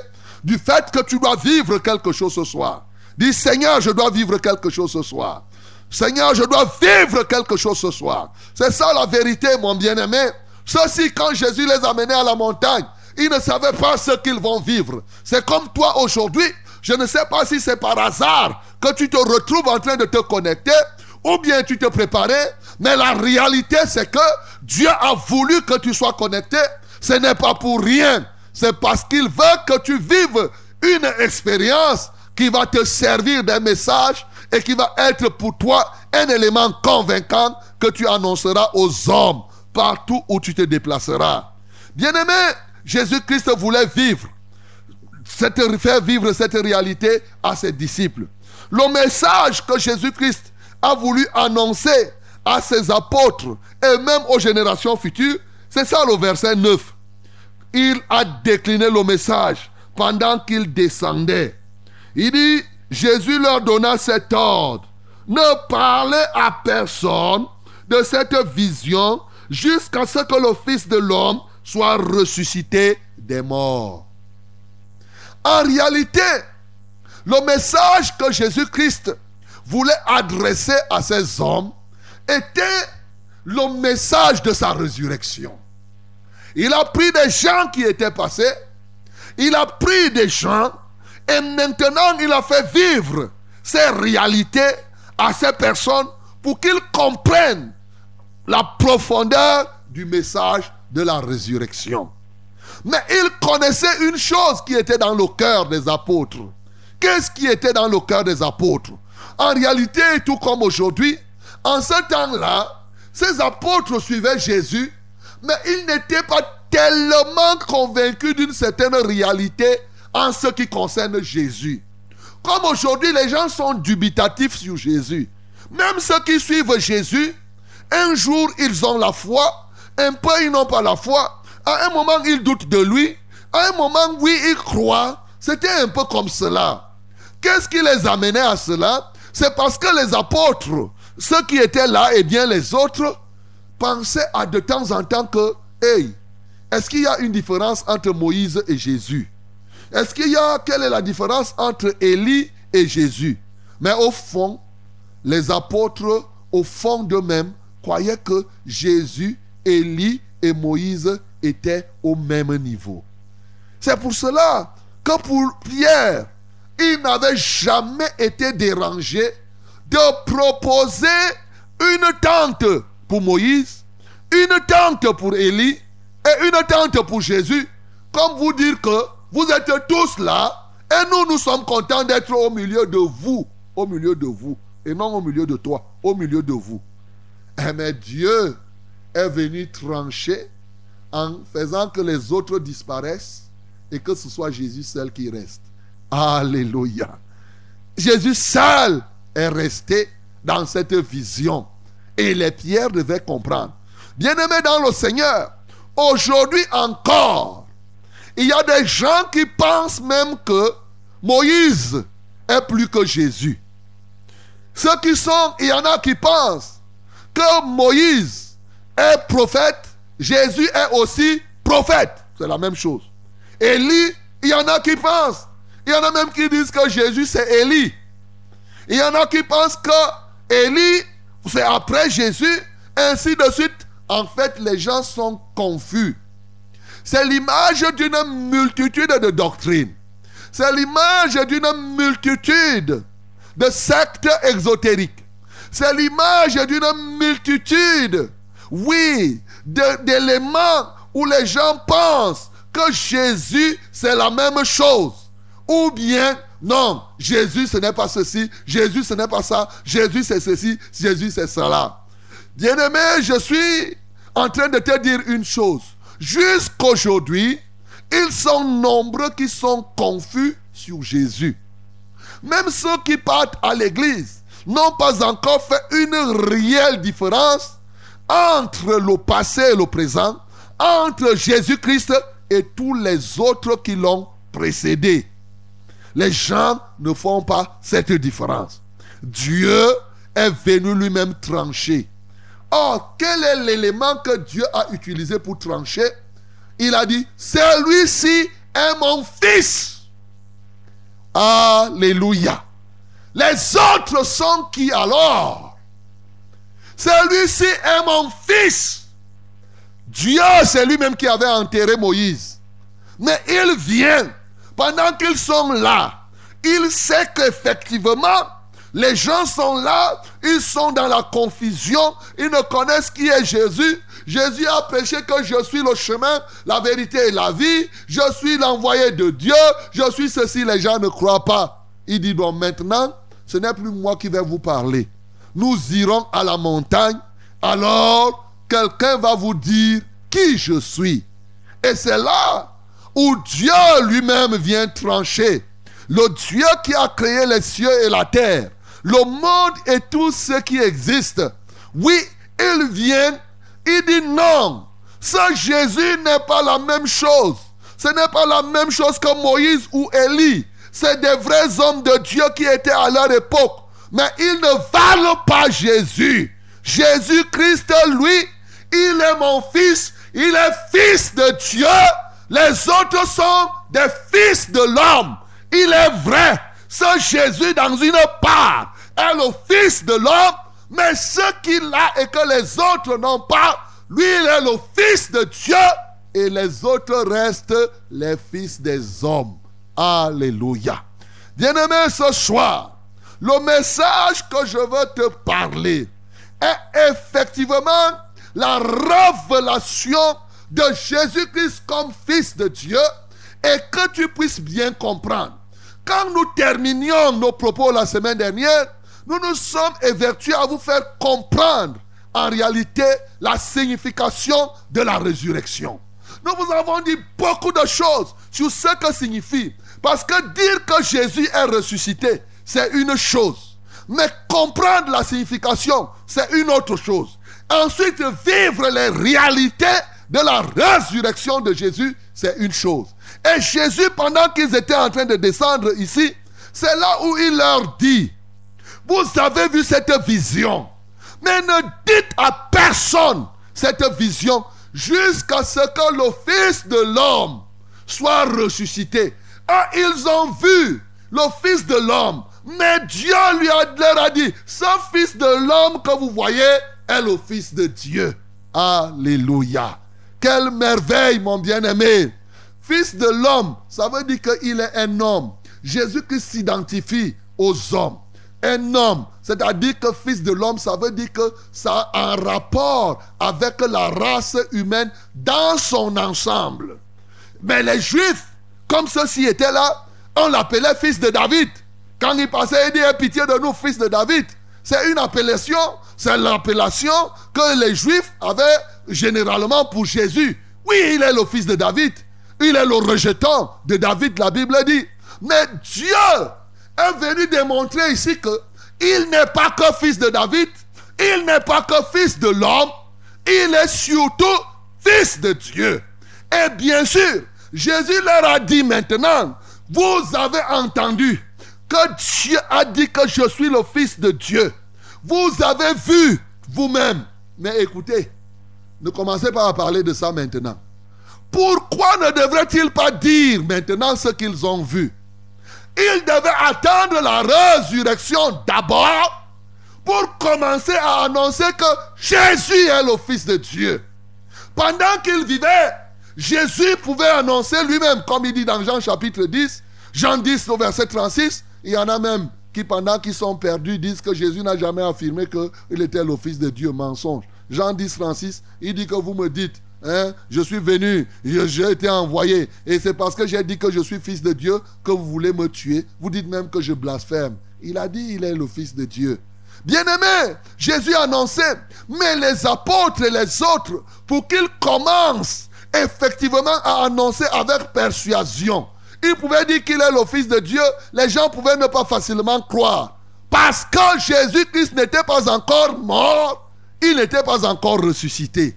du fait que tu dois vivre quelque chose ce soir. Dis Seigneur, je dois vivre quelque chose ce soir. Seigneur, je dois vivre quelque chose ce soir. C'est ça la vérité, mon bien-aimé. Ceux-ci, quand Jésus les a menés à la montagne, ils ne savaient pas ce qu'ils vont vivre. C'est comme toi aujourd'hui. Je ne sais pas si c'est par hasard que tu te retrouves en train de te connecter ou bien tu te préparais. Mais la réalité, c'est que Dieu a voulu que tu sois connecté. Ce n'est pas pour rien. C'est parce qu'il veut que tu vives une expérience qui va te servir d'un message et qui va être pour toi un élément convaincant que tu annonceras aux hommes partout où tu te déplaceras. Bien-aimé, Jésus-Christ voulait vivre, faire vivre cette réalité à ses disciples. Le message que Jésus-Christ a voulu annoncer à ses apôtres et même aux générations futures, c'est ça le verset 9. Il a décliné le message pendant qu'il descendait. Il dit, Jésus leur donna cet ordre. Ne parlez à personne de cette vision jusqu'à ce que le Fils de l'homme soit ressuscité des morts. En réalité, le message que Jésus-Christ voulait adresser à ces hommes était le message de sa résurrection. Il a pris des gens qui étaient passés, il a pris des gens et maintenant il a fait vivre ces réalités à ces personnes pour qu'ils comprennent la profondeur du message de la résurrection. Mais il connaissait une chose qui était dans le cœur des apôtres. Qu'est-ce qui était dans le cœur des apôtres? En réalité, tout comme aujourd'hui, en ce temps-là, ces apôtres suivaient Jésus, mais ils n'étaient pas tellement convaincus d'une certaine réalité en ce qui concerne Jésus. Comme aujourd'hui, les gens sont dubitatifs sur Jésus. Même ceux qui suivent Jésus, un jour, ils ont la foi, un peu, ils n'ont pas la foi. À un moment, ils doutent de lui. À un moment, oui, ils croient. C'était un peu comme cela. Qu'est-ce qui les amenait à cela? C'est parce que les apôtres, ceux qui étaient là et bien les autres, pensaient à de temps en temps que, hey, est-ce qu'il y a une différence entre Moïse et Jésus? Est-ce qu'il y a, quelle est la différence entre Élie et Jésus? Mais au fond, les apôtres, au fond d'eux-mêmes, croyaient que Jésus, Élie et Moïse étaient au même niveau. C'est pour cela que pour Pierre, il n'avait jamais été dérangé de proposer une tente pour Moïse, une tente pour Élie et une tente pour Jésus, comme vous dire que vous êtes tous là et nous, nous sommes contents d'être au milieu de vous, au milieu de vous, et non au milieu de toi, au milieu de vous. Eh, Mais Dieu est venu trancher en faisant que les autres disparaissent et que ce soit Jésus seul qui reste. Alléluia. Jésus seul est resté dans cette vision. Et les pierres devaient comprendre. Bien-aimés dans le Seigneur, aujourd'hui encore, il y a des gens qui pensent même que Moïse est plus que Jésus. Ceux qui sont, il y en a qui pensent que Moïse est prophète, Jésus est aussi prophète. C'est la même chose. Élie, il y en a qui pensent. Il y en a même qui disent que Jésus c'est Élie. Il y en a qui pensent que Élie c'est après Jésus, ainsi de suite. En fait, les gens sont confus. C'est l'image d'une multitude de doctrines. C'est l'image d'une multitude de sectes exotériques. C'est l'image d'une multitude, oui, d'éléments où les gens pensent que Jésus, c'est la même chose. Ou bien, non, Jésus, ce n'est pas ceci, Jésus, ce n'est pas ça, Jésus, c'est ceci, Jésus, c'est cela. Bien-aimé, je suis en train de te dire une chose. Jusqu'aujourd'hui, ils sont nombreux qui sont confus sur Jésus. Même ceux qui partent à l'église n'ont pas encore fait une réelle différence entre le passé et le présent, entre Jésus-Christ et tous les autres qui l'ont précédé. Les gens ne font pas cette différence. Dieu est venu lui-même trancher. Quel est l'élément que Dieu a utilisé pour trancher? Il a dit, celui-ci est mon fils. Alléluia. Les autres sont qui alors? Celui-ci est mon fils. Dieu, c'est lui-même qui avait enterré Moïse. Mais il vient, pendant qu'ils sont là, il sait qu'effectivement, les gens sont là, ils sont dans la confusion, ils ne connaissent qui est Jésus. Jésus a prêché que je suis le chemin, la vérité et la vie, je suis l'envoyé de Dieu, je suis ceci, les gens ne croient pas. Il dit donc maintenant, ce n'est plus moi qui vais vous parler. Nous irons à la montagne, alors quelqu'un va vous dire qui je suis. Et c'est là où Dieu lui-même vient trancher. Le Dieu qui a créé les cieux et la terre, le monde et tout ce qui existe. Oui, il vient, il dit non. Ce Jésus n'est pas la même chose. Ce n'est pas la même chose que Moïse ou Élie. C'est des vrais hommes de Dieu qui étaient à leur époque. Mais ils ne valent pas Jésus. Jésus-Christ, lui, il est mon fils. Il est fils de Dieu. Les autres sont des fils de l'homme. Il est vrai. Ce Jésus, dans une part, est le fils de l'homme. Mais ce qu'il a et que les autres n'ont pas, lui, il est le fils de Dieu. Et les autres restent les fils des hommes. Alléluia. Bien-aimé, ce soir, le message que je veux te parler est effectivement la révélation de Jésus-Christ comme Fils de Dieu et que tu puisses bien comprendre. Quand nous terminions nos propos la semaine dernière, nous nous sommes évertués à vous faire comprendre en réalité la signification de la résurrection. Nous vous avons dit beaucoup de choses sur ce que signifie. Parce que dire que Jésus est ressuscité, c'est une chose. Mais comprendre la signification, c'est une autre chose. Ensuite, vivre les réalités de la résurrection de Jésus, c'est une chose. Et Jésus, pendant qu'ils étaient en train de descendre ici, c'est là où il leur dit, vous avez vu cette vision, mais ne dites à personne cette vision jusqu'à ce que le Fils de l'homme soit ressuscité. Et ils ont vu le Fils de l'homme, mais Dieu lui a, leur a dit, ce Fils de l'homme que vous voyez est le Fils de Dieu. Alléluia. Quelle merveille, mon bien-aimé. Fils de l'homme, ça veut dire qu'il est un homme. Jésus-Christ s'identifie aux hommes. Un homme, c'est-à-dire que fils de l'homme, ça veut dire que ça a un rapport avec la race humaine dans son ensemble. Mais les juifs, comme ceux-ci étaient là, on l'appelait fils de David. Quand il passait, il dit pitié de nous, fils de David. C'est une appellation, c'est l'appellation que les juifs avaient généralement pour Jésus. Oui, il est le fils de David. Il est le rejetant de David, la Bible dit. Mais Dieu est venu démontrer ici que il n'est pas que fils de David, il n'est pas que fils de l'homme, il est surtout fils de Dieu. Et bien sûr, Jésus leur a dit maintenant, vous avez entendu que Dieu a dit que je suis le fils de Dieu. Vous avez vu vous-même. Mais écoutez, ne commencez pas à parler de ça maintenant. Pourquoi ne devraient-ils pas dire maintenant ce qu'ils ont vu? Ils devaient attendre la résurrection d'abord pour commencer à annoncer que Jésus est le Fils de Dieu. Pendant qu'il vivait, Jésus pouvait annoncer lui-même, comme il dit dans Jean chapitre 10, Jean 10 au verset 36, il y en a même qui pendant qu'ils sont perdus disent que Jésus n'a jamais affirmé qu'il était le Fils de Dieu, mensonge. Jean 10, 36, il dit que vous me dites, Hein? Je suis venu, j'ai été envoyé. Et c'est parce que j'ai dit que je suis fils de Dieu que vous voulez me tuer. Vous dites même que je blasphème. Il a dit il est le fils de Dieu. Bien-aimé, Jésus a annoncé, mais les apôtres et les autres, pour qu'ils commencent effectivement à annoncer avec persuasion. Il pouvait dire qu'il est le fils de Dieu, les gens pouvaient ne pas facilement croire. Parce que Jésus-Christ n'était pas encore mort, il n'était pas encore ressuscité.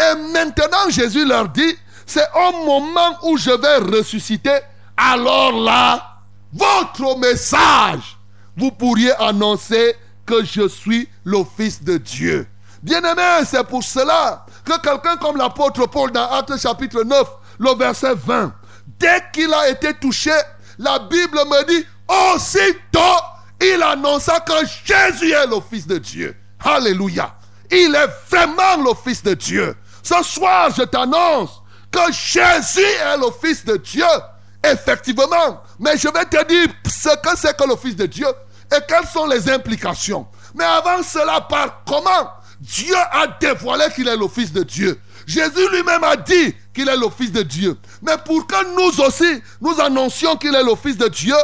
Et maintenant, Jésus leur dit, c'est au moment où je vais ressusciter, alors là, votre message, vous pourriez annoncer que je suis le Fils de Dieu. Bien-aimé, c'est pour cela que quelqu'un comme l'apôtre Paul dans Actes chapitre 9, le verset 20, dès qu'il a été touché, la Bible me dit, aussitôt, il annonça que Jésus est le Fils de Dieu. Alléluia. Il est vraiment le Fils de Dieu. Ce soir, je t'annonce que Jésus est le Fils de Dieu. Effectivement. Mais je vais te dire ce que c'est que le Fils de Dieu et quelles sont les implications. Mais avant cela, par comment Dieu a dévoilé qu'il est le Fils de Dieu. Jésus lui-même a dit qu'il est le Fils de Dieu. Mais pour que nous aussi, nous annoncions qu'il est le Fils de Dieu,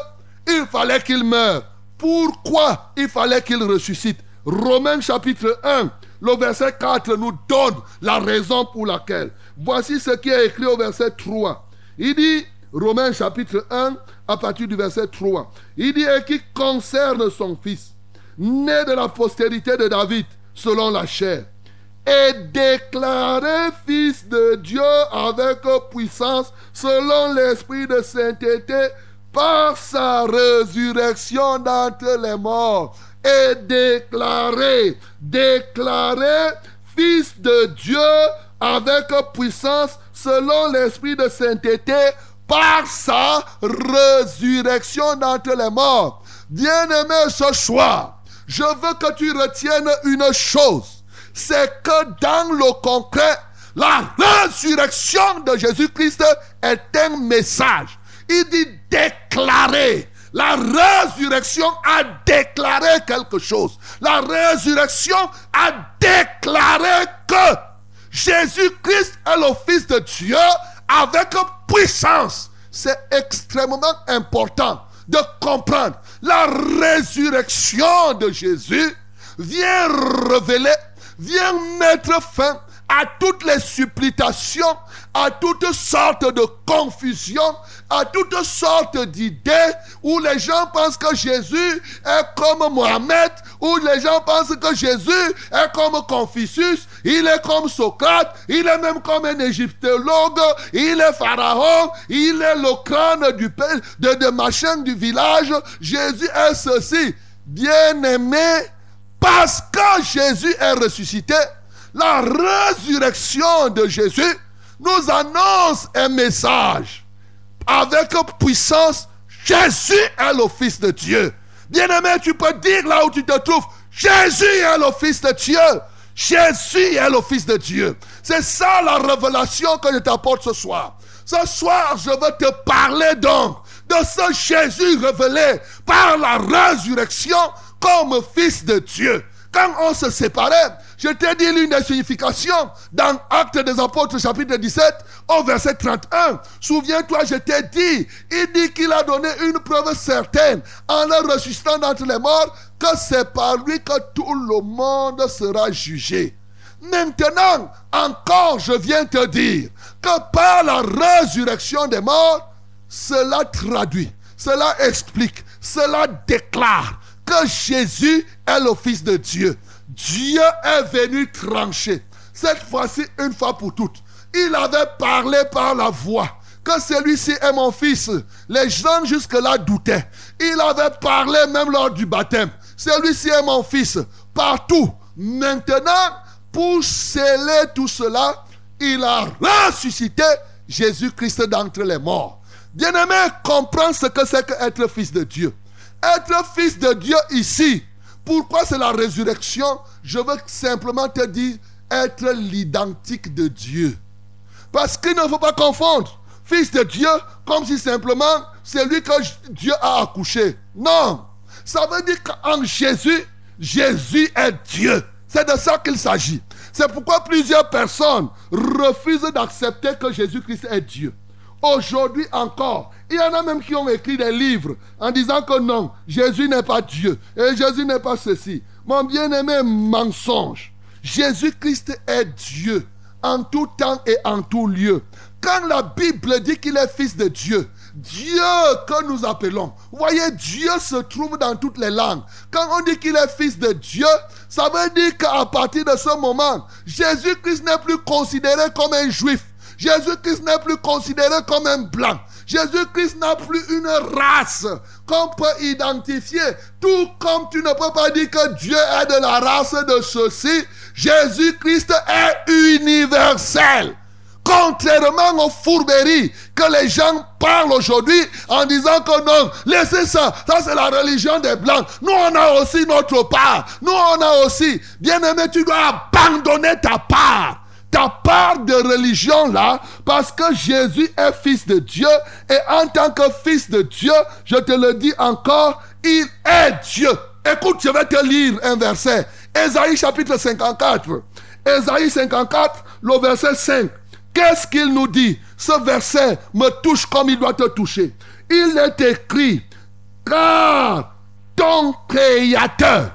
il fallait qu'il meure. Pourquoi il fallait qu'il ressuscite? Romains chapitre 1, le verset 4 nous donne la raison pour laquelle. Voici ce qui est écrit au verset 3. Il dit, Romains chapitre 1, à partir du verset 3, il dit, et qui concerne son fils, né de la postérité de David, selon la chair, et déclaré fils de Dieu avec puissance, selon l'esprit de sainteté, par sa résurrection d'entre les morts est déclaré, déclaré fils de Dieu avec puissance selon l'esprit de sainteté par sa résurrection d'entre les morts. Bien-aimé ce soir, je veux que tu retiennes une chose, c'est que dans le concret, la résurrection de Jésus-Christ est un message. Il dit déclarer. La résurrection a déclaré quelque chose. La résurrection a déclaré que Jésus-Christ est le Fils de Dieu avec puissance. C'est extrêmement important de comprendre la résurrection de Jésus vient révéler, vient mettre fin à toutes les supplications, à toutes sortes de confusions, à toutes sortes d'idées où les gens pensent que Jésus est comme Mohamed, où les gens pensent que Jésus est comme Confucius, il est comme Socrate, il est même comme un égyptologue, il est pharaon, il est le crâne du de, de machin du village. Jésus est ceci. Bien-aimé, parce que Jésus est ressuscité, la résurrection de Jésus nous annonce un message avec puissance. Jésus est le Fils de Dieu. Bien-aimé, tu peux dire là où tu te trouves, Jésus est le Fils de Dieu. Jésus est le Fils de Dieu. C'est ça la révélation que je t'apporte ce soir. Ce soir, je veux te parler donc de ce Jésus révélé par la résurrection comme Fils de Dieu. Quand on se séparait, je t'ai dit l'une des significations dans Actes des Apôtres chapitre 17 au verset 31. Souviens-toi, je t'ai dit, il dit qu'il a donné une preuve certaine en le ressuscitant d'entre les morts que c'est par lui que tout le monde sera jugé. Maintenant, encore, je viens te dire que par la résurrection des morts, cela traduit, cela explique, cela déclare Jésus est le Fils de Dieu. Dieu est venu trancher. Cette fois-ci, une fois pour toutes. Il avait parlé par la voix que celui-ci est mon fils. Les gens jusque-là doutaient. Il avait parlé même lors du baptême. Celui-ci est mon fils. Partout. Maintenant, pour sceller tout cela, il a ressuscité Jésus-Christ d'entre les morts. Bien-aimé, comprends ce que c'est qu'être fils de Dieu. Être fils de Dieu ici, pourquoi c'est la résurrection? Je veux simplement te dire être l'identique de Dieu. Parce qu'il ne faut pas confondre fils de Dieu comme si simplement c'est lui que Dieu a accouché. Non. Ça veut dire qu'en Jésus, Jésus est Dieu. C'est de ça qu'il s'agit. C'est pourquoi plusieurs personnes refusent d'accepter que Jésus-Christ est Dieu. Aujourd'hui encore, il y en a même qui ont écrit des livres en disant que non, Jésus n'est pas Dieu et Jésus n'est pas ceci. Mon bien-aimé mensonge. Jésus-Christ est Dieu en tout temps et en tout lieu. Quand la Bible dit qu'il est fils de Dieu, Dieu que nous appelons, vous voyez, Dieu se trouve dans toutes les langues. Quand on dit qu'il est fils de Dieu, ça veut dire qu'à partir de ce moment, Jésus-Christ n'est plus considéré comme un juif. Jésus-Christ n'est plus considéré comme un blanc. Jésus-Christ n'a plus une race qu'on peut identifier. Tout comme tu ne peux pas dire que Dieu est de la race de ceci, Jésus-Christ est universel. Contrairement aux fourberies que les gens parlent aujourd'hui en disant que non, laissez ça, ça c'est la religion des Blancs. Nous on a aussi notre part. Nous on a aussi, bien aimé, tu dois abandonner ta part ta part de religion là, parce que Jésus est fils de Dieu, et en tant que fils de Dieu, je te le dis encore, il est Dieu. Écoute, je vais te lire un verset. Ésaïe chapitre 54. Ésaïe 54, le verset 5. Qu'est-ce qu'il nous dit? Ce verset me touche comme il doit te toucher. Il est écrit, car ton créateur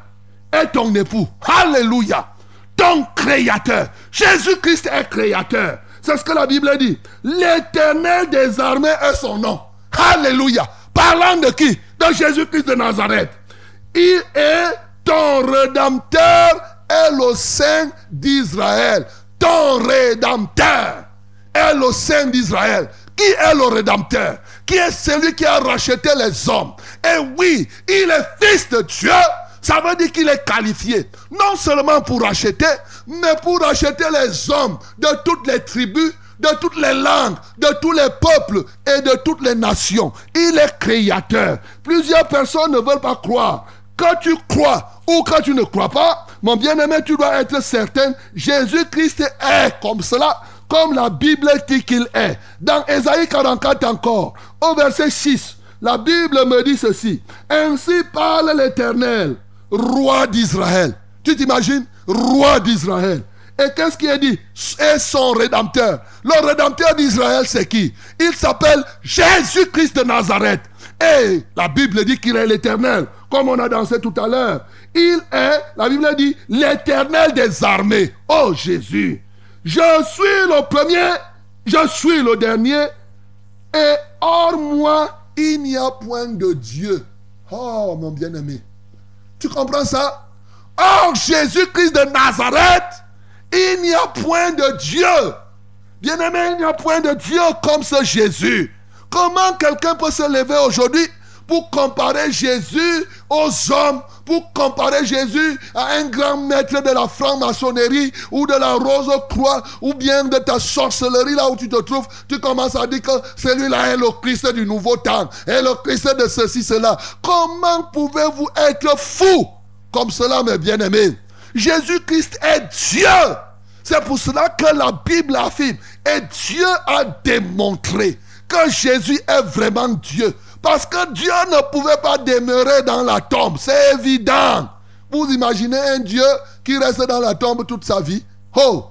est ton époux. Alléluia ton créateur. Jésus-Christ est créateur. C'est ce que la Bible dit. L'éternel des armées est son nom. Alléluia. Parlant de qui? De Jésus-Christ de Nazareth. Il est ton rédempteur et le Saint d'Israël. Ton rédempteur est le Saint d'Israël. Qui est le rédempteur? Qui est celui qui a racheté les hommes? Et oui, il est fils de Dieu ça veut dire qu'il est qualifié, non seulement pour acheter, mais pour acheter les hommes de toutes les tribus, de toutes les langues, de tous les peuples et de toutes les nations. Il est créateur. Plusieurs personnes ne veulent pas croire. Quand tu crois ou quand tu ne crois pas, mon bien-aimé, tu dois être certain, Jésus-Christ est comme cela, comme la Bible dit qu'il est. Dans Ésaïe 44 encore, au verset 6, la Bible me dit ceci. Ainsi parle l'Éternel roi d'Israël. Tu t'imagines? Roi d'Israël. Et qu'est-ce qui est dit? Et son rédempteur. Le rédempteur d'Israël, c'est qui? Il s'appelle Jésus-Christ de Nazareth. Et la Bible dit qu'il est l'éternel, comme on a dansé tout à l'heure. Il est, la Bible dit, l'éternel des armées. Oh Jésus, je suis le premier, je suis le dernier, et hors moi, il n'y a point de Dieu. Oh mon bien-aimé, tu comprends ça? Hors Jésus-Christ de Nazareth, il n'y a point de Dieu. Bien-aimé, il n'y a point de Dieu comme ce Jésus. Comment quelqu'un peut se lever aujourd'hui pour comparer Jésus aux hommes, pour comparer Jésus à un grand maître de la franc-maçonnerie ou de la rose croix ou bien de ta sorcellerie là où tu te trouves, tu commences à dire que celui-là est le Christ du nouveau temps, est le Christ de ceci, cela. Comment pouvez-vous être fou comme cela, mes bien-aimés? Jésus-Christ est Dieu. C'est pour cela que la Bible affirme, et Dieu a démontré que Jésus est vraiment Dieu. Parce que Dieu ne pouvait pas demeurer dans la tombe. C'est évident. Vous imaginez un Dieu qui reste dans la tombe toute sa vie? Oh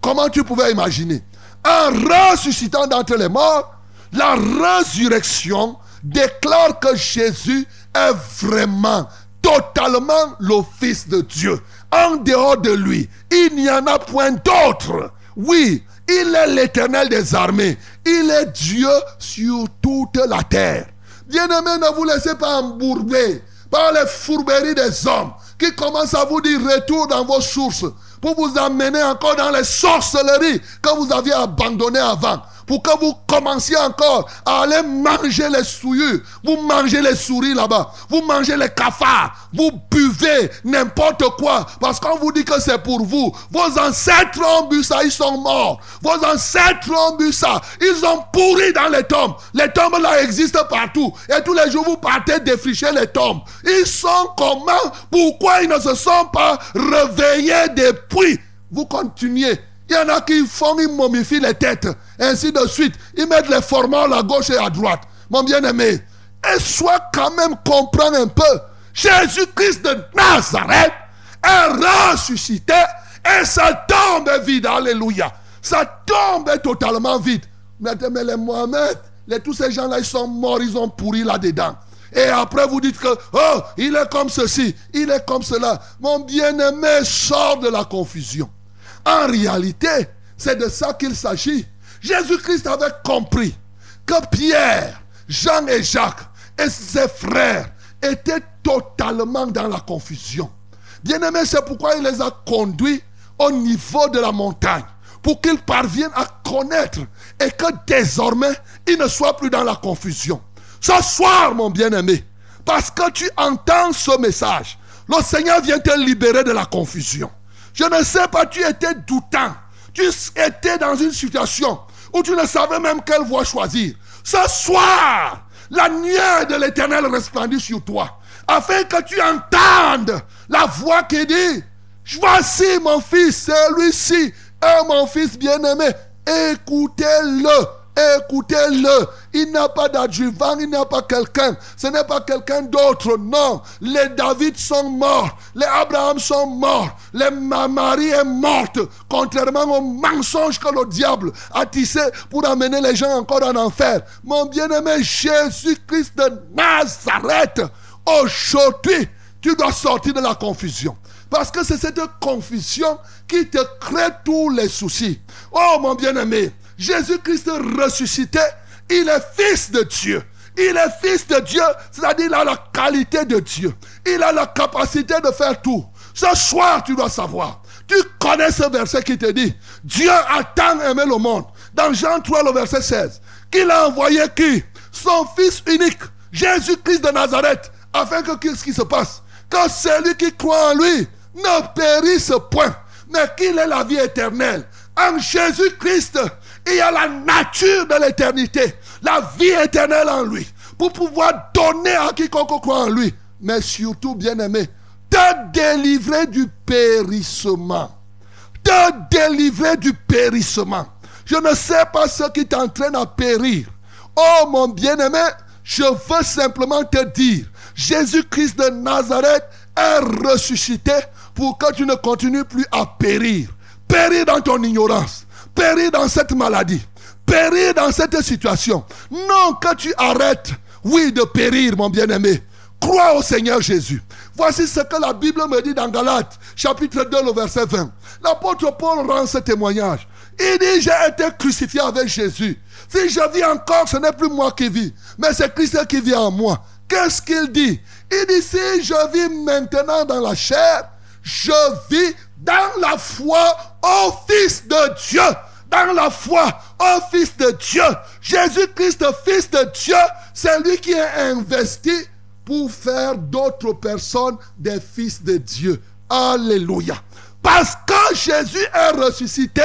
Comment tu pouvais imaginer? En ressuscitant d'entre les morts, la résurrection déclare que Jésus est vraiment, totalement le Fils de Dieu. En dehors de lui, il n'y en a point d'autre. Oui, il est l'éternel des armées. Il est Dieu sur toute la terre. Bien-aimés, ne vous laissez pas embourber par les fourberies des hommes qui commencent à vous dire retour dans vos sources pour vous amener encore dans les sorcelleries que vous aviez abandonnées avant pour que vous commenciez encore à aller manger les souillures. Vous mangez les souris là-bas. Vous mangez les cafards. Vous buvez n'importe quoi. Parce qu'on vous dit que c'est pour vous. Vos ancêtres ont bu ça, ils sont morts. Vos ancêtres ont bu ça. Ils ont pourri dans les tombes. Les tombes là existent partout. Et tous les jours, vous partez défricher les tombes. Ils sont comment? Pourquoi ils ne se sont pas réveillés depuis? Vous continuez. Il y en a qui font, ils momifient les têtes ainsi de suite. Ils mettent les formats à gauche et à droite. Mon bien-aimé, et quand même comprendre un peu. Jésus-Christ de Nazareth est ressuscité et sa tombe vide. Alléluia. Sa tombe totalement vide. Mais, mais les Mohamed, tous ces gens-là, ils sont morts, ils ont pourri là-dedans. Et après, vous dites que, oh, il est comme ceci, il est comme cela. Mon bien-aimé sort de la confusion. En réalité, c'est de ça qu'il s'agit. Jésus-Christ avait compris que Pierre, Jean et Jacques et ses frères étaient totalement dans la confusion. Bien-aimé, c'est pourquoi il les a conduits au niveau de la montagne pour qu'ils parviennent à connaître et que désormais, ils ne soient plus dans la confusion. Ce soir, mon bien-aimé, parce que tu entends ce message, le Seigneur vient te libérer de la confusion. Je ne sais pas, tu étais doutant. Tu étais dans une situation où tu ne savais même quelle voie choisir. Ce soir, la nuée de l'éternel resplendit sur toi, afin que tu entendes la voix qui dit, voici mon fils, c'est lui-ci, et mon fils bien-aimé, écoutez-le. Écoutez-le. Il n'a pas d'adjuvant, il n'a pas quelqu'un. Ce n'est pas quelqu'un d'autre. Non. Les David sont morts. Les Abraham sont morts. Les Marie est morte. Contrairement au mensonge que le diable a tissé pour amener les gens encore en enfer. Mon bien-aimé Jésus-Christ de Nazareth. Aujourd'hui, tu dois sortir de la confusion. Parce que c'est cette confusion qui te crée tous les soucis. Oh mon bien-aimé, Jésus-Christ ressuscité, il est fils de Dieu. Il est fils de Dieu, c'est-à-dire il a la qualité de Dieu. Il a la capacité de faire tout. Ce soir, tu dois savoir. Tu connais ce verset qui te dit, Dieu a tant aimé le monde. Dans Jean 3, le verset 16, qu'il a envoyé qui? Son fils unique, Jésus-Christ de Nazareth, afin que qu'est-ce qui se passe? Que celui qui croit en lui ne périsse point, mais qu'il ait la vie éternelle. En Jésus-Christ, il y a la nature de l'éternité, la vie éternelle en lui, pour pouvoir donner à quiconque croit en lui, mais surtout, bien-aimé, te délivrer du périssement. Te délivrer du périssement. Je ne sais pas ce qui t'entraîne à périr. Oh mon bien-aimé, je veux simplement te dire, Jésus-Christ de Nazareth est ressuscité pour que tu ne continues plus à périr. périr dans ton ignorance, périr dans cette maladie, périr dans cette situation. Non, que tu arrêtes, oui, de périr, mon bien-aimé. Crois au Seigneur Jésus. Voici ce que la Bible me dit dans Galates, chapitre 2, le verset 20. L'apôtre Paul rend ce témoignage. Il dit, j'ai été crucifié avec Jésus. Si je vis encore, ce n'est plus moi qui vis, mais c'est Christ qui vit en moi. Qu'est-ce qu'il dit? Il dit, si je vis maintenant dans la chair, je vis dans la foi au Fils de Dieu. Dans la foi au Fils de Dieu. Jésus-Christ, Fils de Dieu, c'est lui qui est investi pour faire d'autres personnes des fils de Dieu. Alléluia. Parce que Jésus est ressuscité.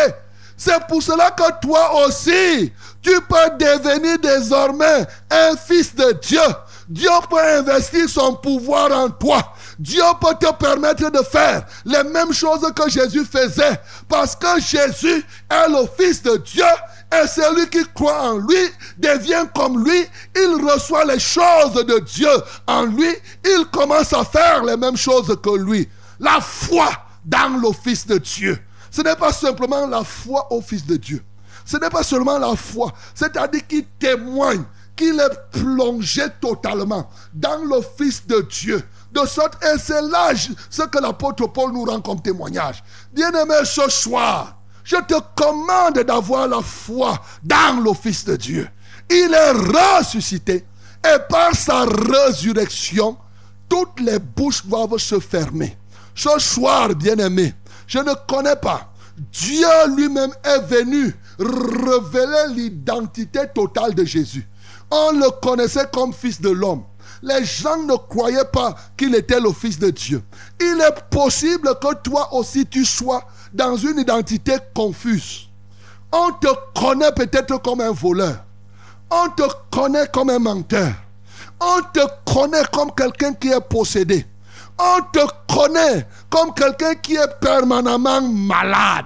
C'est pour cela que toi aussi, tu peux devenir désormais un fils de Dieu. Dieu peut investir son pouvoir en toi. Dieu peut te permettre de faire les mêmes choses que Jésus faisait. Parce que Jésus est le Fils de Dieu. Et celui qui croit en lui devient comme lui. Il reçoit les choses de Dieu en lui. Il commence à faire les mêmes choses que lui. La foi dans le Fils de Dieu. Ce n'est pas simplement la foi au Fils de Dieu. Ce n'est pas seulement la foi. C'est-à-dire qu'il témoigne qu'il est plongé totalement dans le Fils de Dieu. De sorte, et c'est là ce que l'apôtre Paul nous rend comme témoignage. Bien-aimé, ce soir, je te commande d'avoir la foi dans le Fils de Dieu. Il est ressuscité. Et par sa résurrection, toutes les bouches doivent se fermer. Ce soir, bien-aimé, je ne connais pas. Dieu lui-même est venu révéler l'identité totale de Jésus. On le connaissait comme fils de l'homme. Les gens ne croyaient pas qu'il était le fils de Dieu. Il est possible que toi aussi tu sois dans une identité confuse. On te connaît peut-être comme un voleur. On te connaît comme un menteur. On te connaît comme quelqu'un qui est possédé. On te connaît comme quelqu'un qui est permanemment malade.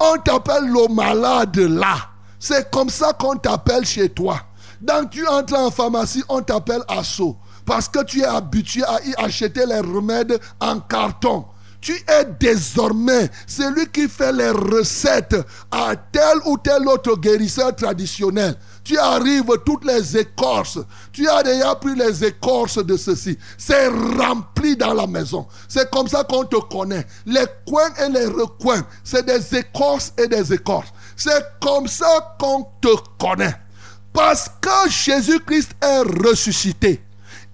On t'appelle le malade là. C'est comme ça qu'on t'appelle chez toi. Donc tu entres en pharmacie, on t'appelle Asso. Parce que tu es habitué à y acheter les remèdes en carton. Tu es désormais celui qui fait les recettes à tel ou tel autre guérisseur traditionnel. Tu arrives toutes les écorces. Tu as déjà pris les écorces de ceci. C'est rempli dans la maison. C'est comme ça qu'on te connaît. Les coins et les recoins, c'est des écorces et des écorces. C'est comme ça qu'on te connaît. Parce que Jésus-Christ est ressuscité.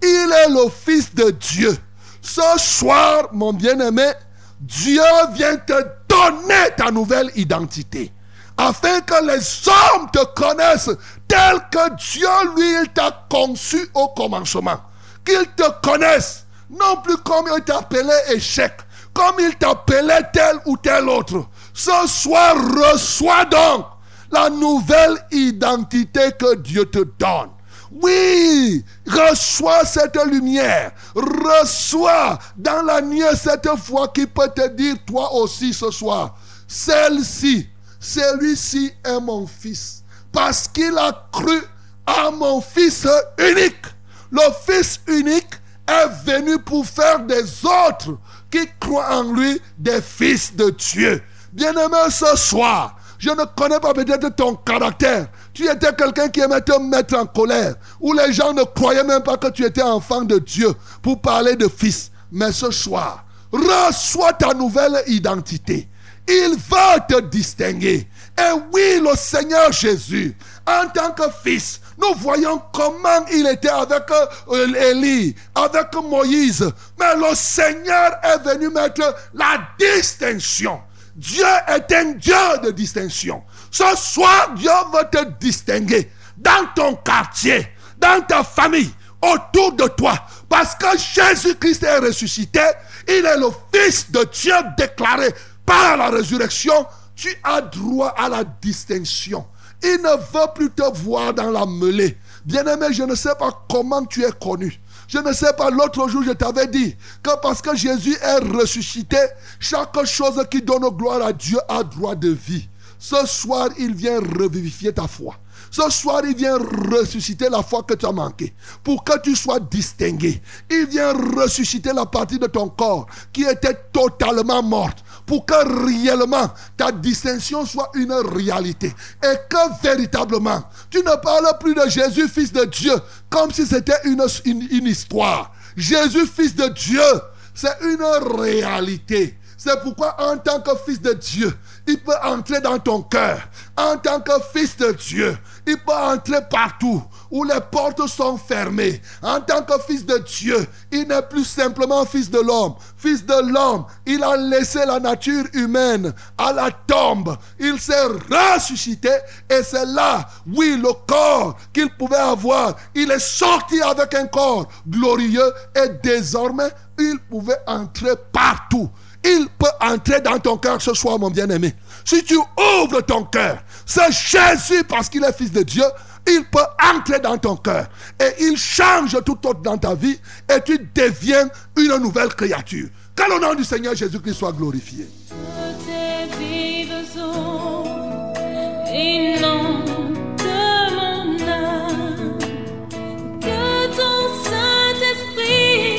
Il est le Fils de Dieu. Ce soir, mon bien-aimé, Dieu vient te donner ta nouvelle identité. Afin que les hommes te connaissent tel que Dieu, lui, il t'a conçu au commencement. Qu'ils te connaissent, non plus comme il t'appelait échec, comme il t'appelait tel ou tel autre. Ce soir, reçois donc la nouvelle identité que Dieu te donne. Oui, reçois cette lumière. Reçois dans la nuit cette foi qui peut te dire toi aussi ce soir. Celle-ci, celui-ci est mon fils. Parce qu'il a cru à mon fils unique. Le fils unique est venu pour faire des autres qui croient en lui des fils de Dieu. Bien-aimé, ce soir, je ne connais pas peut-être ton caractère. Tu étais quelqu'un qui aimait te mettre en colère. Où les gens ne croyaient même pas que tu étais enfant de Dieu pour parler de fils. Mais ce soir, reçois ta nouvelle identité. Il va te distinguer. Et oui, le Seigneur Jésus, en tant que fils, nous voyons comment il était avec euh, Élie, avec Moïse. Mais le Seigneur est venu mettre la distinction. Dieu est un Dieu de distinction. Ce soir, Dieu veut te distinguer dans ton quartier, dans ta famille, autour de toi. Parce que Jésus-Christ est ressuscité. Il est le Fils de Dieu déclaré par la résurrection. Tu as droit à la distinction. Il ne veut plus te voir dans la mêlée. Bien-aimé, je ne sais pas comment tu es connu. Je ne sais pas, l'autre jour, je t'avais dit que parce que Jésus est ressuscité, chaque chose qui donne gloire à Dieu a droit de vie. Ce soir, il vient revivifier ta foi. Ce soir, il vient ressusciter la foi que tu as manquée pour que tu sois distingué. Il vient ressusciter la partie de ton corps qui était totalement morte pour que réellement ta distinction soit une réalité. Et que véritablement, tu ne parles plus de Jésus, fils de Dieu, comme si c'était une, une, une histoire. Jésus, fils de Dieu, c'est une réalité. C'est pourquoi en tant que fils de Dieu, il peut entrer dans ton cœur. En tant que fils de Dieu, il peut entrer partout où les portes sont fermées. En tant que fils de Dieu, il n'est plus simplement fils de l'homme. Fils de l'homme, il a laissé la nature humaine à la tombe. Il s'est ressuscité et c'est là, oui, le corps qu'il pouvait avoir. Il est sorti avec un corps glorieux et désormais, il pouvait entrer partout. Il peut entrer dans ton cœur ce soir, mon bien-aimé. Si tu ouvres ton cœur, c'est Jésus parce qu'il est fils de Dieu. Il peut entrer dans ton cœur et il change tout autre dans ta vie et tu deviens une nouvelle créature. Que le nom du Seigneur Jésus-Christ soit glorifié. Que ton Saint-Esprit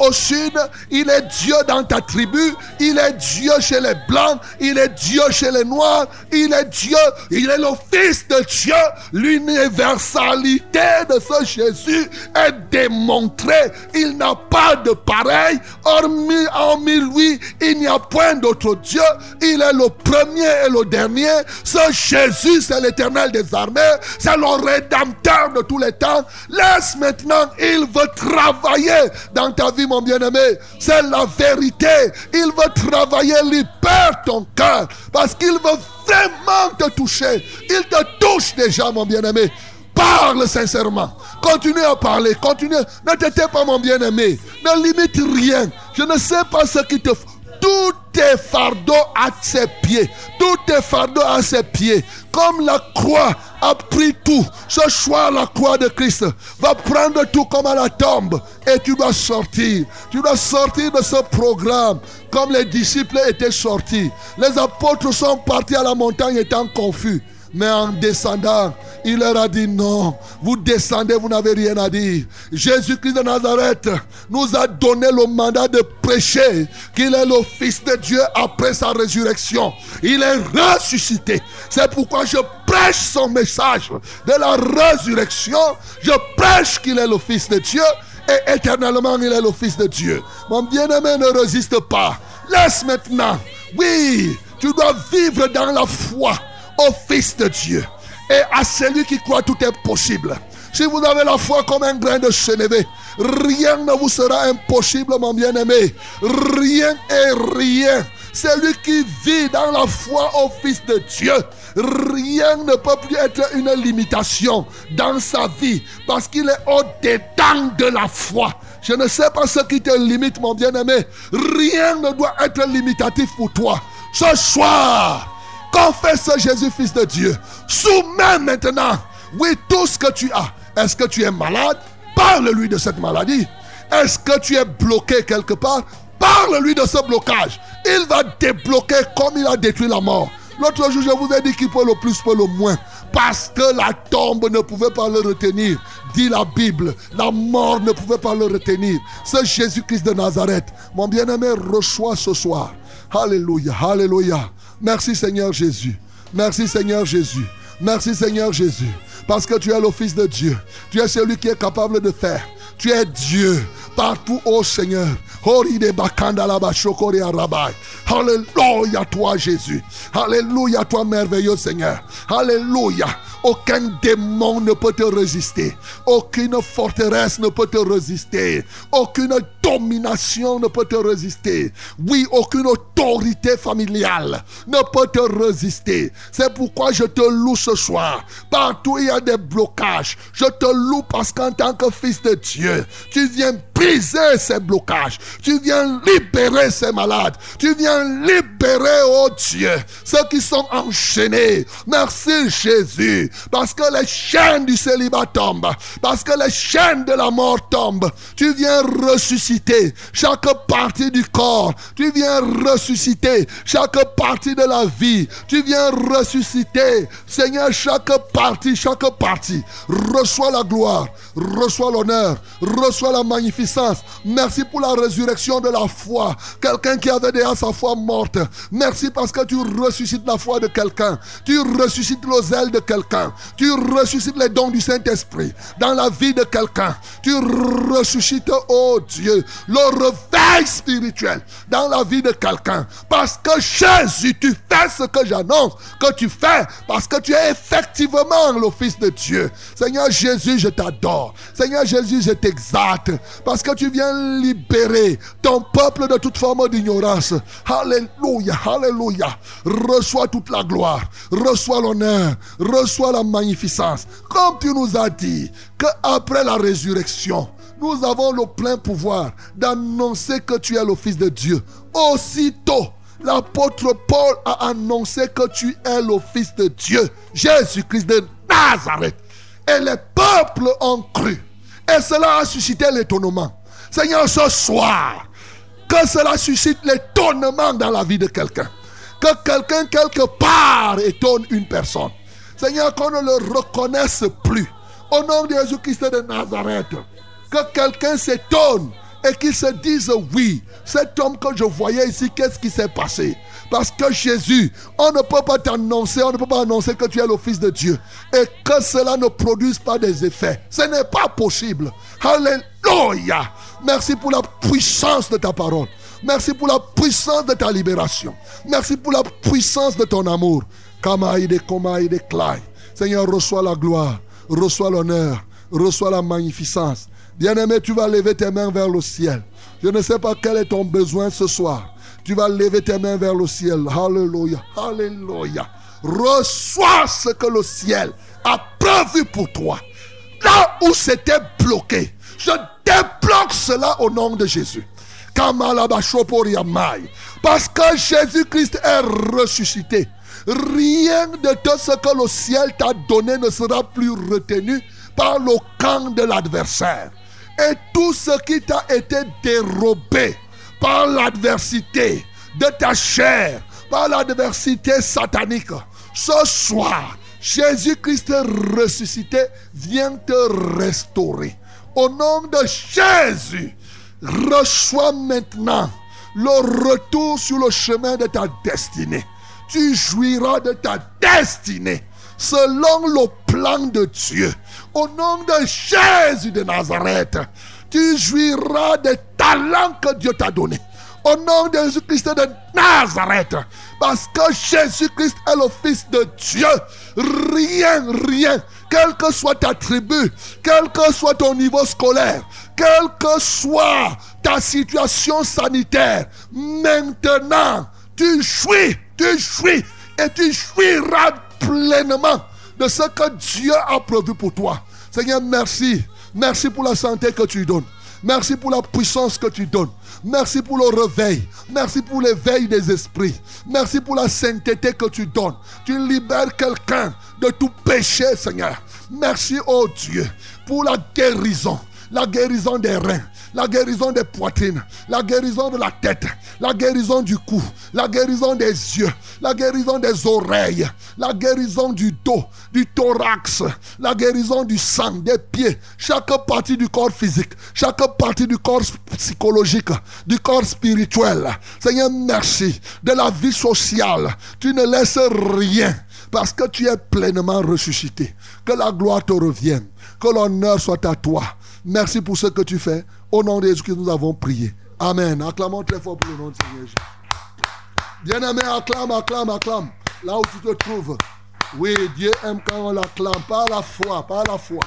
Au sud, il est Dieu dans ta tribu, il est Dieu chez les blancs, il est Dieu chez les noirs, il est Dieu, il est le Fils de Dieu. L'universalité de ce Jésus est démontrée. Il n'a pas de pareil. Hormis, hormis lui, il n'y a point d'autre Dieu. Il est le premier et le dernier. Ce Jésus, c'est l'éternel des armées. C'est le rédempteur de tous les temps. Laisse maintenant il veut travailler dans ta vie, mon bien-aimé. C'est la vérité. Il veut travailler, libère ton cœur. Parce qu'il veut vraiment te toucher. Il te touche déjà, mon bien-aimé. Parle sincèrement. Continue à parler. Continue. Ne t'étais pas, mon bien-aimé. Ne limite rien. Je ne sais pas ce qui te... Tout est fardeau à ses pieds. Tout est fardeau à ses pieds. Comme la croix a pris tout. Ce soir, la croix de Christ va prendre tout comme à la tombe. Et tu dois sortir. Tu dois sortir de ce programme. Comme les disciples étaient sortis. Les apôtres sont partis à la montagne étant confus. Mais en descendant, il leur a dit non, vous descendez, vous n'avez rien à dire. Jésus-Christ de Nazareth nous a donné le mandat de prêcher qu'il est le Fils de Dieu après sa résurrection. Il est ressuscité. C'est pourquoi je prêche son message de la résurrection. Je prêche qu'il est le Fils de Dieu et éternellement il est le Fils de Dieu. Mon bien-aimé ne résiste pas. Laisse maintenant. Oui, tu dois vivre dans la foi au Fils de Dieu. Et à celui qui croit, tout est possible. Si vous avez la foi comme un grain de sénévé, rien ne vous sera impossible, mon bien-aimé. Rien et rien. Celui qui vit dans la foi au Fils de Dieu, rien ne peut plus être une limitation dans sa vie parce qu'il est au-dedans de la foi. Je ne sais pas ce qui te limite, mon bien-aimé. Rien ne doit être limitatif pour toi. Ce soir, Confesse Jésus, Fils de Dieu. Soumets maintenant, oui, tout ce que tu as. Est-ce que tu es malade? Parle-lui de cette maladie. Est-ce que tu es bloqué quelque part? Parle-lui de ce blocage. Il va débloquer comme il a détruit la mort. L'autre jour, je vous ai dit qu'il peut le plus, peut le moins. Parce que la tombe ne pouvait pas le retenir. Dit la Bible, la mort ne pouvait pas le retenir. C'est Jésus-Christ de Nazareth. Mon bien-aimé, reçois ce soir. Alléluia, alléluia. Merci Seigneur Jésus. Merci Seigneur Jésus. Merci Seigneur Jésus. Parce que tu es le Fils de Dieu. Tu es celui qui est capable de faire. Tu es Dieu partout, ô Seigneur. Alléluia toi Jésus. Alléluia toi merveilleux Seigneur. Alléluia. Aucun démon ne peut te résister. Aucune forteresse ne peut te résister. Aucune domination ne peut te résister. Oui, aucune autorité familiale ne peut te résister. C'est pourquoi je te loue ce soir. Partout il y a des blocages. Je te loue parce qu'en tant que fils de Dieu, tu viens briser ces blocages. Tu viens libérer ces malades. Tu viens libérer, oh Dieu, ceux qui sont enchaînés. Merci Jésus. Parce que les chaînes du célibat tombent. Parce que les chaînes de la mort tombent. Tu viens ressusciter chaque partie du corps. Tu viens ressusciter chaque partie de la vie. Tu viens ressusciter, Seigneur, chaque partie, chaque partie. Reçois la gloire, reçois l'honneur, reçois la magnificence. Merci pour la résurrection de la foi. Quelqu'un qui avait déjà sa foi morte. Merci parce que tu ressuscites la foi de quelqu'un. Tu ressuscites le zèle de quelqu'un. Tu ressuscites les dons du Saint-Esprit dans la vie de quelqu'un. Tu ressuscites, oh Dieu, le réveil spirituel dans la vie de quelqu'un. Parce que Jésus, tu fais ce que j'annonce que tu fais. Parce que tu es effectivement le Fils de Dieu. Seigneur Jésus, je t'adore. Seigneur Jésus, je t'exalte. Parce que tu viens libérer ton peuple de toute forme d'ignorance. Alléluia, alléluia. Reçois toute la gloire. Reçois l'honneur. Reçois la magnificence. Comme tu nous as dit qu'après la résurrection, nous avons le plein pouvoir d'annoncer que tu es le Fils de Dieu. Aussitôt, L'apôtre Paul a annoncé que tu es le Fils de Dieu, Jésus-Christ de Nazareth. Et les peuples ont cru. Et cela a suscité l'étonnement. Seigneur, ce soir, que cela suscite l'étonnement dans la vie de quelqu'un. Que quelqu'un quelque part étonne une personne. Seigneur, qu'on ne le reconnaisse plus. Au nom de Jésus-Christ de Nazareth. Que quelqu'un s'étonne et qu'il se dise oui, cet homme que je voyais ici, qu'est-ce qui s'est passé? Parce que Jésus, on ne peut pas t'annoncer, on ne peut pas annoncer que tu es le Fils de Dieu et que cela ne produise pas des effets. Ce n'est pas possible. Alléluia. Merci pour la puissance de ta parole. Merci pour la puissance de ta libération. Merci pour la puissance de ton amour. Seigneur, reçois la gloire, reçois l'honneur, reçois la magnificence. Bien-aimé, tu vas lever tes mains vers le ciel. Je ne sais pas quel est ton besoin ce soir. Tu vas lever tes mains vers le ciel. Alléluia. Alléluia. Reçois ce que le ciel a prévu pour toi. Là où c'était bloqué, je débloque cela au nom de Jésus. Parce que Jésus-Christ est ressuscité. Rien de tout ce que le ciel t'a donné ne sera plus retenu par le camp de l'adversaire. Et tout ce qui t'a été dérobé par l'adversité de ta chair, par l'adversité satanique, ce soir, Jésus-Christ ressuscité vient te restaurer. Au nom de Jésus, reçois maintenant le retour sur le chemin de ta destinée. Tu jouiras de ta destinée selon le plan de Dieu. Au nom de Jésus de Nazareth, tu jouiras des talents que Dieu t'a donnés. Au nom de Jésus-Christ de Nazareth, parce que Jésus-Christ est le Fils de Dieu, rien, rien, quelle que soit ta tribu, quel que soit ton niveau scolaire, quelle que soit ta situation sanitaire, maintenant, tu jouis, tu jouis et tu jouiras pleinement de ce que Dieu a prévu pour toi. Seigneur, merci. Merci pour la santé que tu donnes. Merci pour la puissance que tu donnes. Merci pour le réveil. Merci pour l'éveil des esprits. Merci pour la sainteté que tu donnes. Tu libères quelqu'un de tout péché, Seigneur. Merci, oh Dieu, pour la guérison. La guérison des reins, la guérison des poitrines, la guérison de la tête, la guérison du cou, la guérison des yeux, la guérison des oreilles, la guérison du dos, du thorax, la guérison du sang, des pieds, chaque partie du corps physique, chaque partie du corps psychologique, du corps spirituel. Seigneur, merci de la vie sociale. Tu ne laisses rien parce que tu es pleinement ressuscité. Que la gloire te revienne, que l'honneur soit à toi. Merci pour ce que tu fais. Au nom de Jésus-Christ, nous avons prié. Amen. Acclamons très fort pour le nom de Seigneur Jésus. Bien-aimé, acclame, acclame, acclame. Là où tu te trouves. Oui, Dieu aime quand on l'acclame. Pas la foi, pas la foi.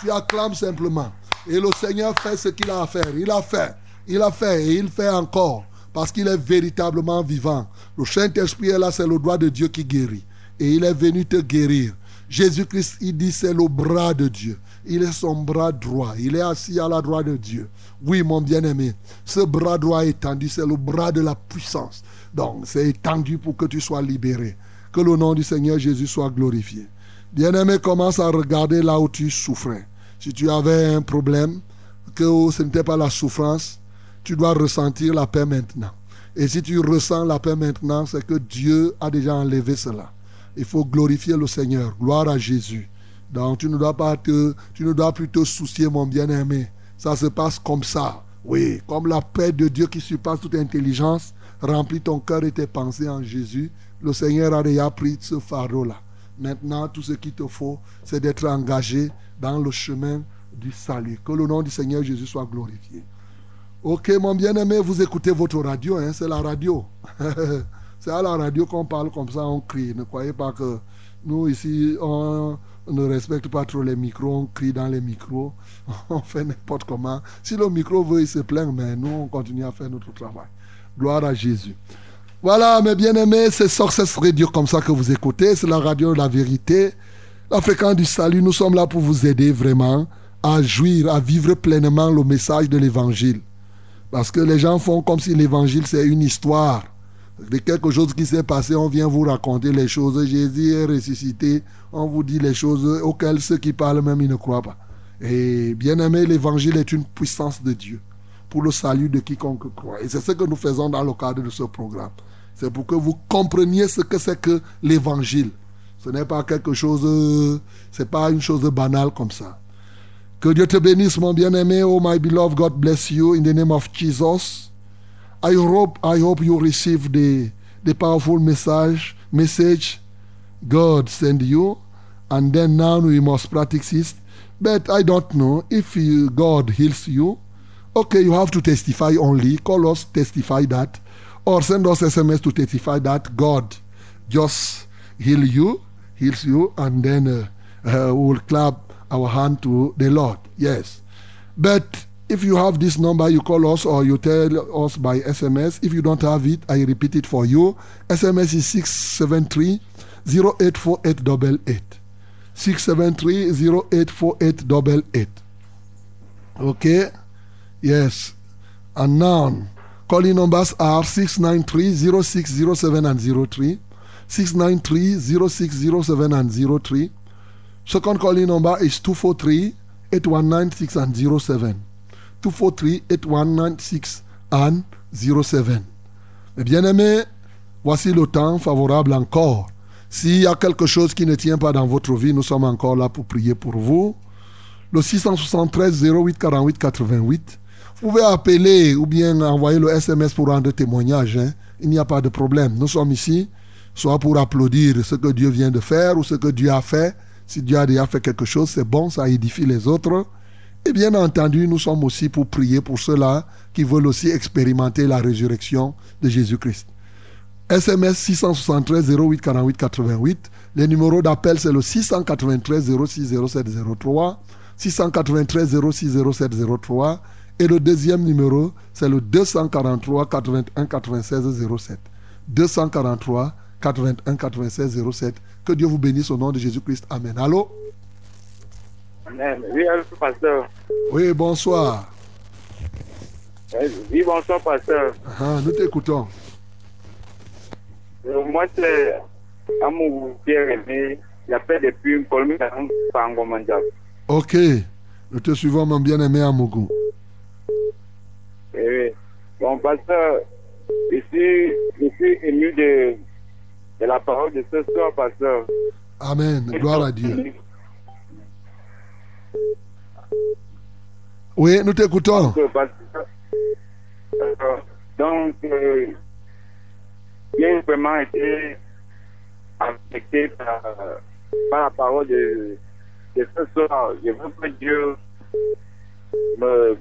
Tu acclames simplement. Et le Seigneur fait ce qu'il a à faire. Il a fait. Il a fait et il fait encore. Parce qu'il est véritablement vivant. Le Saint-Esprit est là, c'est le droit de Dieu qui guérit. Et il est venu te guérir. Jésus-Christ, il dit, c'est le bras de Dieu. Il est son bras droit. Il est assis à la droite de Dieu. Oui, mon bien-aimé, ce bras droit étendu, c'est le bras de la puissance. Donc, c'est étendu pour que tu sois libéré. Que le nom du Seigneur Jésus soit glorifié. Bien-aimé, commence à regarder là où tu souffrais. Si tu avais un problème, que ce n'était pas la souffrance, tu dois ressentir la paix maintenant. Et si tu ressens la paix maintenant, c'est que Dieu a déjà enlevé cela. Il faut glorifier le Seigneur. Gloire à Jésus. Donc tu ne dois pas te, tu ne dois plus te soucier, mon bien-aimé. Ça se passe comme ça. Oui, comme la paix de Dieu qui surpasse toute intelligence remplit ton cœur et tes pensées en Jésus. Le Seigneur a déjà pris ce fardeau-là. Maintenant, tout ce qu'il te faut, c'est d'être engagé dans le chemin du salut. Que le nom du Seigneur Jésus soit glorifié. Ok, mon bien-aimé, vous écoutez votre radio, hein, c'est la radio. c'est à la radio qu'on parle comme ça, on crie. Ne croyez pas que nous, ici, on ne respecte pas trop les micros, on crie dans les micros, on fait n'importe comment. Si le micro veut, il se plaint, mais nous, on continue à faire notre travail. Gloire à Jésus. Voilà, mes bien-aimés, c'est Success Radio comme ça que vous écoutez. C'est la radio de la vérité. La fréquence du salut, nous sommes là pour vous aider vraiment à jouir, à vivre pleinement le message de l'évangile. Parce que les gens font comme si l'évangile, c'est une histoire. De quelque chose qui s'est passé, on vient vous raconter les choses. Jésus est ressuscité. On vous dit les choses auxquelles ceux qui parlent même, ils ne croient pas. Et bien aimé, l'évangile est une puissance de Dieu pour le salut de quiconque croit. Et c'est ce que nous faisons dans le cadre de ce programme. C'est pour que vous compreniez ce que c'est que l'évangile. Ce n'est pas quelque chose, c'est pas une chose banale comme ça. Que Dieu te bénisse, mon bien-aimé. Oh, my beloved, God bless you in the name of Jesus. I hope, I hope you receive the, the powerful message, message God send you. And then now we must practice it. But I don't know if you, God heals you. Okay, you have to testify only. Call us, testify that. Or send us SMS to testify that God just heal you, heals you, and then uh, uh, we will clap our hand to the Lord. Yes. But if you have this number, you call us or you tell us by SMS. If you don't have it, I repeat it for you. SMS is 673 084888. 673 084888. Okay? Yes. And now, calling numbers are 693 0607 and 03. 693 0607 and 03. Second calling number is 243 8196 and 07. 243 8196 and 07. Mes bien-aimés, voici le temps favorable encore. S'il y a quelque chose qui ne tient pas dans votre vie, nous sommes encore là pour prier pour vous. Le 673 08 48 88. Vous pouvez appeler ou bien envoyer le SMS pour rendre témoignage. hein. Il n'y a pas de problème. Nous sommes ici, soit pour applaudir ce que Dieu vient de faire ou ce que Dieu a fait. Si Dieu a déjà fait quelque chose, c'est bon, ça édifie les autres. Et bien entendu, nous sommes aussi pour prier pour ceux-là qui veulent aussi expérimenter la résurrection de Jésus-Christ. SMS 673 08 48 88. Le numéro d'appel, c'est le 693 06 07 03. 693 06 07 03. Et le deuxième numéro, c'est le 243 81 96 07. 243 81 96 07. Que Dieu vous bénisse au nom de Jésus-Christ. Amen. Allô? Oui, allô, pasteur. Oui, bonsoir. Oui, bonsoir, pasteur. Ah, nous t'écoutons. Euh, Moi, c'est Amour Pierre-Aimé. J'appelle depuis une colonie Pango Mandjab. Ok. Nous te suivons, mon bien-aimé Amougou. Oui. Bon, pasteur, je suis, je suis ému de, de la parole de ce soir, pasteur. Amen. Gloire à Dieu. Oui, nous t'écoutons. Donc, euh, donc, euh, j'ai vraiment été affecté par, par la parole de, de ce soir. Je veux que Dieu me,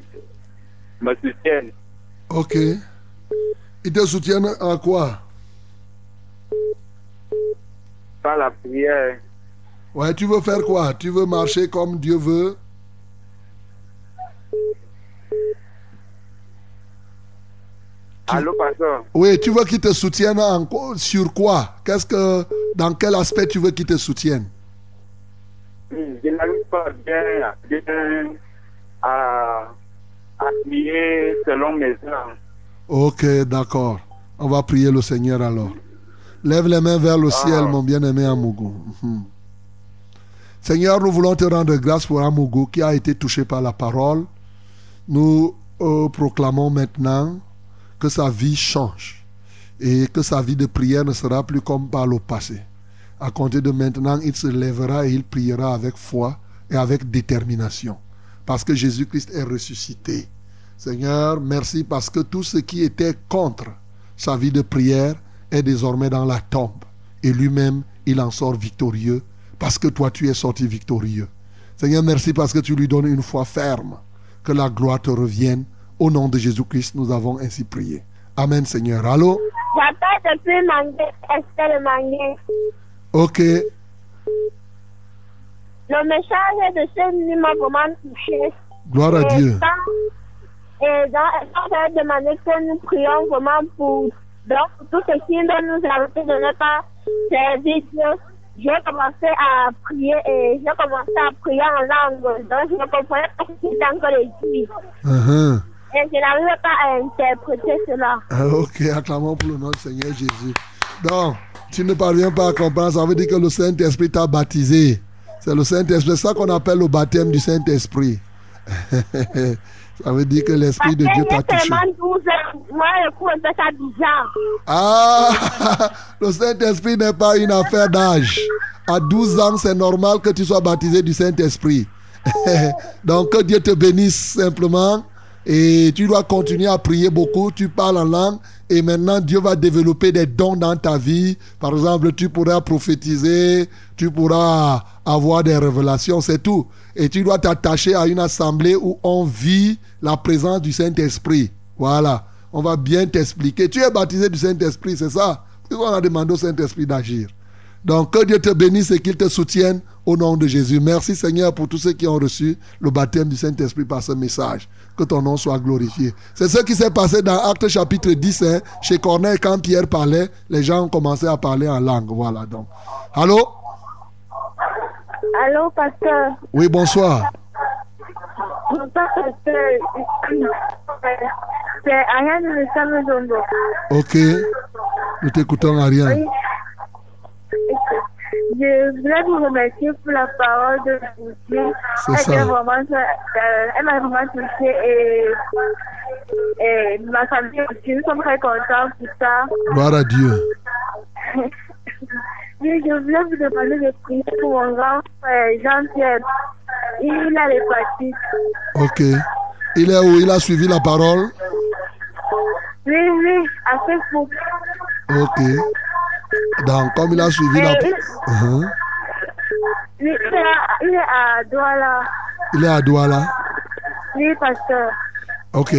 me soutienne. Ok. Ils te soutiennent à quoi? Par la prière. Ouais, tu veux faire quoi? Tu veux marcher comme Dieu veut? Allô, pasteur. Oui, tu veux qu'ils te soutiennent en sur quoi? Qu'est-ce que dans quel aspect tu veux qu'ils te soutiennent Je n'arrive pas bien, bien à, à prier selon mes heures. Ok, d'accord. On va prier le Seigneur alors. Lève les mains vers le ciel, mon bien-aimé Amougou. Mhm. Seigneur, nous voulons te rendre grâce pour Amougou qui a été touché par la parole. Nous euh, proclamons maintenant que sa vie change et que sa vie de prière ne sera plus comme par le passé. À compter de maintenant, il se lèvera et il priera avec foi et avec détermination. Parce que Jésus-Christ est ressuscité. Seigneur, merci parce que tout ce qui était contre sa vie de prière est désormais dans la tombe. Et lui-même, il en sort victorieux parce que toi, tu es sorti victorieux. Seigneur, merci parce que tu lui donnes une foi ferme. Que la gloire te revienne. Au nom de Jésus-Christ, nous avons ainsi prié. Amen, Seigneur. Allô? J'appelle depuis Mangué, Estelle Mangué. Ok. Le message de ce nuit m'a vraiment touché. Gloire à Et Dieu. quand- Et dans j'ai demandé que nous prions vraiment pour, donc, tout ce qui dont nous arrêter de ne pas servir Dieu. J'ai commencé à prier et j'ai commencé à prier en langue. Donc je ne comprenais pas ce qui était encore écrit. Uh-huh. et je n'arrive pas à interpréter cela. Ah, Ok, acclamons pour le nom du Seigneur Jésus. Donc, tu ne parviens pas à comprendre, ça veut dire que le Saint-Esprit t'a baptisé. C'est le Saint-Esprit, c'est ça qu'on appelle le baptême du Saint-Esprit. ça veut dire que l'Esprit de Dieu t'a touché. seulement 12 ans. Moi, je trouve un peu ça bizarre. Ah, le Saint-Esprit n'est pas une affaire d'âge. À 12 ans, c'est normal que tu sois baptisé du Saint-Esprit. Donc, que Dieu te bénisse simplement. Et tu dois continuer à prier beaucoup. Tu parles en langue. Et maintenant, Dieu va développer des dons dans ta vie. Par exemple, tu pourras prophétiser. Tu pourras avoir des révélations. C'est tout. Et tu dois t'attacher à une assemblée où on vit la présence du Saint-Esprit. Voilà. On va bien t'expliquer. Tu es baptisé du Saint-Esprit, c'est ça? On a demandé au Saint-Esprit d'agir? Donc, que Dieu te bénisse et qu'il te soutienne au nom de Jésus. Merci Seigneur pour tous ceux qui ont reçu le baptême du Saint-Esprit par ce message. Que ton nom soit glorifié. C'est ce qui s'est passé dans Acte chapitre 10. hein. Chez Corneille, quand Pierre parlait, les gens ont commencé à parler en langue. Voilà donc. Allô? Allô, pasteur? Oui, bonsoir. Bonsoir, pasteur. C'est Ariane de. Ok. Nous t'écoutons, Ariane. Oui. Je voulais vous remercier pour la parole de Elle vraiment, euh, elle m'a vraiment touchée et, et ma famille aussi. Nous sommes très contents pour ça. Gloire à Dieu. Oui, je voulais vous demander de prier pour mon grand frère Jean-Pierre. Il a l'hépatite. Ok. Il est où? Il a suivi la parole? Oui, oui, à Facebook. Ok. Donc, comme il a suivi la... Et il, Uh-huh. il est à- il est à Douala. Il est à Douala. Oui, pasteur. Ok.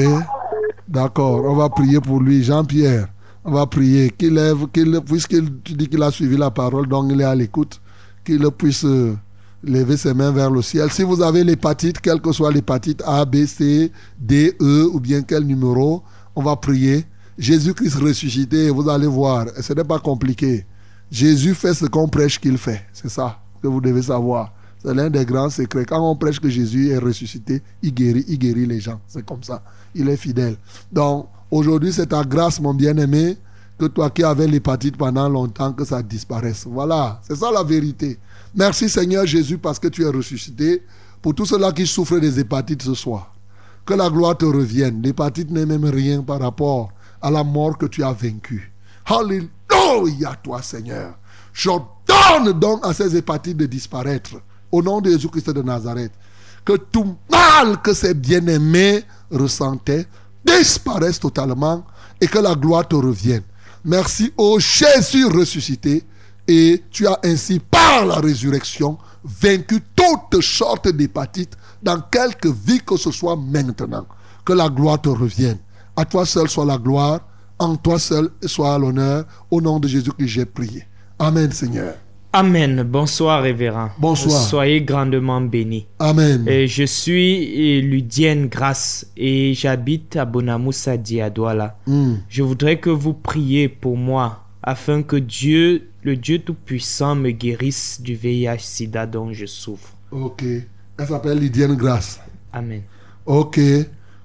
D'accord. On va prier pour lui. Jean-Pierre, on va prier qu'il lève, qu'il, puisqu'il tu dis qu'il a suivi la parole, donc il est à l'écoute, qu'il puisse euh, lever ses mains vers le ciel. Si vous avez l'hépatite, quelle que soit l'hépatite A, B, C, D, E ou bien quel numéro, on va prier. Jésus-Christ ressuscité, vous allez voir, ce n'est pas compliqué. Jésus fait ce qu'on prêche qu'il fait. C'est ça que vous devez savoir. C'est l'un des grands secrets. Quand on prêche que Jésus est ressuscité, il guérit, il guérit les gens. C'est comme ça. Il est fidèle. Donc, aujourd'hui, c'est ta grâce, mon bien-aimé, que toi qui avais l'hépatite pendant longtemps, que ça disparaisse. Voilà. C'est ça la vérité. Merci Seigneur Jésus parce que tu es ressuscité. Pour tous ceux-là qui souffrent des hépatites ce soir, que la gloire te revienne. L'hépatite n'est même rien par rapport à la mort que tu as vaincue. Alléluia, toi Seigneur. J'ordonne donc à ces hépatites de disparaître. Au nom de Jésus-Christ de Nazareth. Que tout mal que ces bien-aimés ressentaient disparaisse totalement et que la gloire te revienne. Merci au Jésus ressuscité. Et tu as ainsi, par la résurrection, vaincu toute sorte d'hépatite dans quelque vie que ce soit maintenant. Que la gloire te revienne. À toi seul soit la gloire, en toi seul soit l'honneur. Au nom de Jésus que j'ai prié. Amen, Seigneur. Amen. Bonsoir, révérend. Bonsoir. Soyez grandement bénis. Amen. Et je suis Ludienne Grasse et j'habite à Bonamoussa à Douala. Hmm. Je voudrais que vous priez pour moi afin que Dieu, le Dieu Tout-Puissant, me guérisse du VIH-Sida dont je souffre. Ok. Elle s'appelle Lydienne Grasse. Amen. Ok.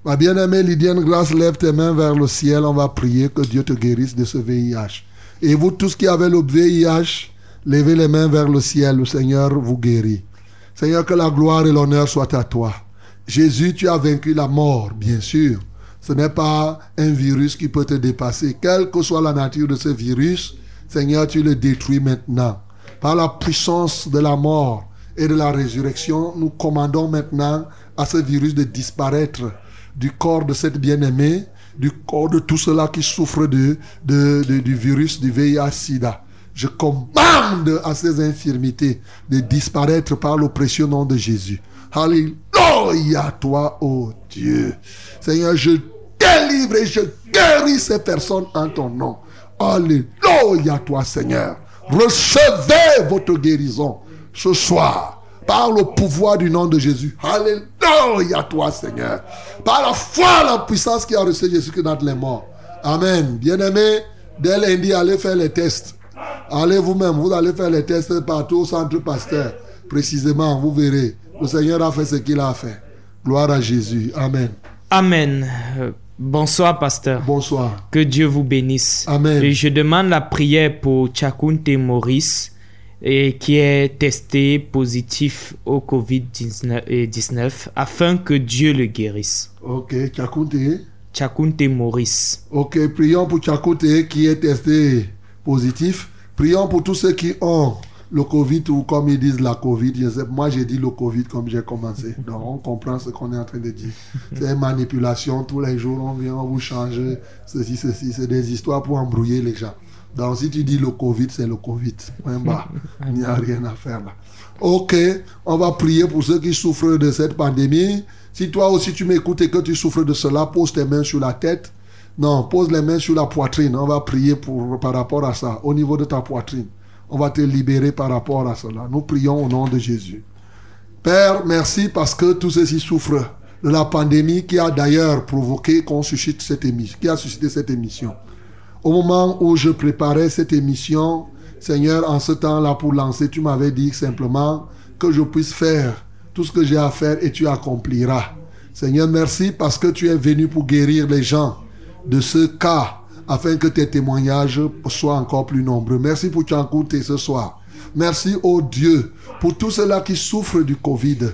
Ma bien-aimée Lydienne Grasse, lève tes mains vers le ciel. On va prier que Dieu te guérisse de ce VIH. Et vous tous qui avez le VIH, levez les mains vers le ciel. Le Seigneur vous guérit. Seigneur, que la gloire et l'honneur soient à toi. Jésus, tu as vaincu la mort, bien sûr. Ce n'est pas un virus qui peut te dépasser. Quelle que soit la nature de ce virus, Seigneur, tu le détruis maintenant. Par la puissance de la mort et de la résurrection, nous commandons maintenant à ce virus de disparaître du corps de cette bien-aimée, du corps de tous ceux-là qui souffrent de, de- de- du virus du VIH-Sida. Je commande à ces infirmités de disparaître par le précieux nom de Jésus. Alléluia, toi, ô Dieu. Seigneur, je délivre et je guéris ces personnes en ton nom. Alléluia, toi, Seigneur. Recevez votre guérison ce soir par le pouvoir du nom de Jésus. Alléluia, toi, Seigneur. Par la foi, la puissance qui a reçu Jésus qui dans les morts. Amen. Bien-aimés, dès lundi, allez faire les tests. Allez vous-même, vous allez faire les tests partout au centre pasteur. Précisément, vous verrez. Le Seigneur a fait ce qu'il a fait. Gloire à Jésus. Amen. Amen. Euh, Bonsoir, pasteur. Bonsoir. Que Dieu vous bénisse. Amen. Et je demande la prière pour Chakunte Maurice, et qui est testé positif au Covid-19 et 19, afin que Dieu le guérisse. Ok, Tchakounte. Chakunte Maurice. Ok, prions pour Tchakounte qui est testé positif. Prions pour tous ceux qui ont le Covid ou comme ils disent la Covid. Je sais, moi, j'ai dit le Covid comme j'ai commencé. Donc, on comprend ce qu'on est en train de dire. C'est une manipulation. Tous les jours, on vient, on vous change ceci, ceci. C'est des histoires pour embrouiller les gens. Donc, si tu dis le Covid, c'est le Covid. Il n'y a rien à faire là. Ok, on va prier pour ceux qui souffrent de cette pandémie. Si toi aussi tu m'écoutes et que tu souffres de cela, pose tes mains sur la tête. Non, pose les mains sur la poitrine. On va prier pour, par rapport à ça, au niveau de ta poitrine. On va te libérer par rapport à cela. Nous prions au nom de Jésus. Père, merci parce que tous ceux-ci souffrent de la pandémie qui a d'ailleurs provoqué qu'on suscite cette émission, qui a suscité cette émission. Au moment où je préparais cette émission, Seigneur, en ce temps-là pour lancer, tu m'avais dit simplement que je puisse faire tout ce que j'ai à faire et tu accompliras. Seigneur, merci parce que tu es venu pour guérir les gens de ce cas afin que tes témoignages soient encore plus nombreux. Merci pour t'écouter ce soir. Merci, ô Dieu, pour tous ceux-là qui souffrent du Covid.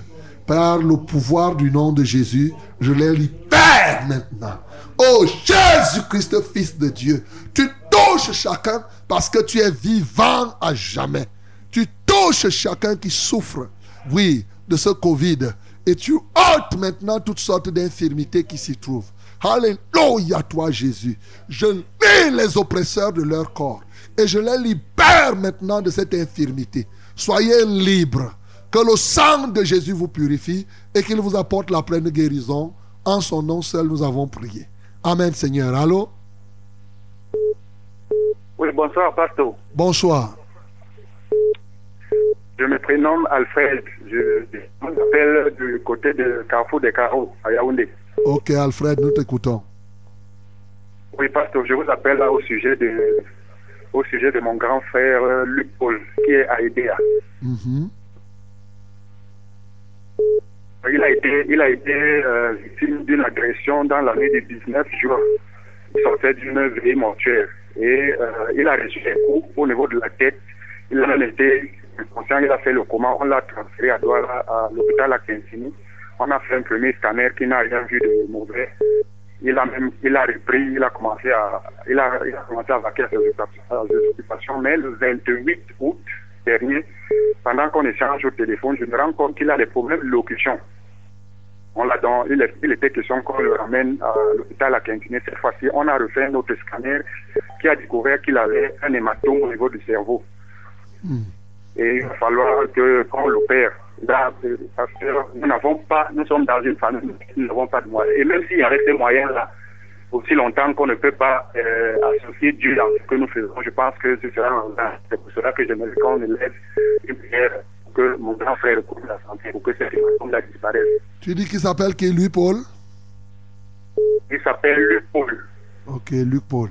Par le pouvoir du nom de Jésus, je les libère maintenant. Oh Jésus-Christ, Fils de Dieu, tu touches chacun parce que tu es vivant à jamais. Tu touches chacun qui souffre, oui, de ce Covid. Et tu ôtes maintenant toutes sortes d'infirmités qui s'y trouvent. Alléluia, toi Jésus. Je lis les oppresseurs de leur corps et je les libère maintenant de cette infirmité. Soyez libres. Que le sang de Jésus vous purifie et qu'il vous apporte la pleine guérison. En son nom seul, nous avons prié. Amen, Seigneur. Allô? Oui, bonsoir, pasteur. Bonsoir. Je me prénomme Alfred. Je, m'appelle du côté de Carrefour des Carreaux, à Yaoundé. Ok, Alfred, nous t'écoutons. Oui, pasteur, je vous appelle là au sujet de, au sujet de mon grand frère euh, Luc Paul, qui est à EDA. Mhm. Il a été, il a été euh, victime d'une agression dans la nuit du 19 juin. Il sortait d'une veille mortuaire et euh, il a reçu des coups au niveau de la tête. Il a été inconscient, il a fait le coma. On l'a transféré à Douala, à l'hôpital à Kinsini. On a fait un premier scanner qui n'a rien vu de mauvais. Il a même, il a repris, il a commencé à, il a, il a commencé à vaquer à ses occupations- à ses occupations. Mais le 28 août dernier, pendant qu'on échange au téléphone, je me rends compte qu'il a des problèmes de locution. On l'a dans, il, était question qu'on le ramène à l'hôpital à Quintinet. Cette fois-ci, on a refait un autre scanner qui a découvert qu'il avait un hématome au niveau du cerveau. Et il va falloir que qu'on l'opère. Là, parce que nous n'avons pas, nous sommes dans une famille, nous n'avons pas de moyens. Et même s'il y avait ces moyens-là, aussi longtemps qu'on ne peut pas euh, associer Dieu dans ce que nous faisons, je pense que ce sera un. C'est pour cela que j'aimerais qu'on élève une prière que mon grand frère la santé, pour que cette hématome-là disparaisse. Tu dis qu'il s'appelle qui, lui, Paul? Il s'appelle Luc Paul. Ok, Luc Paul.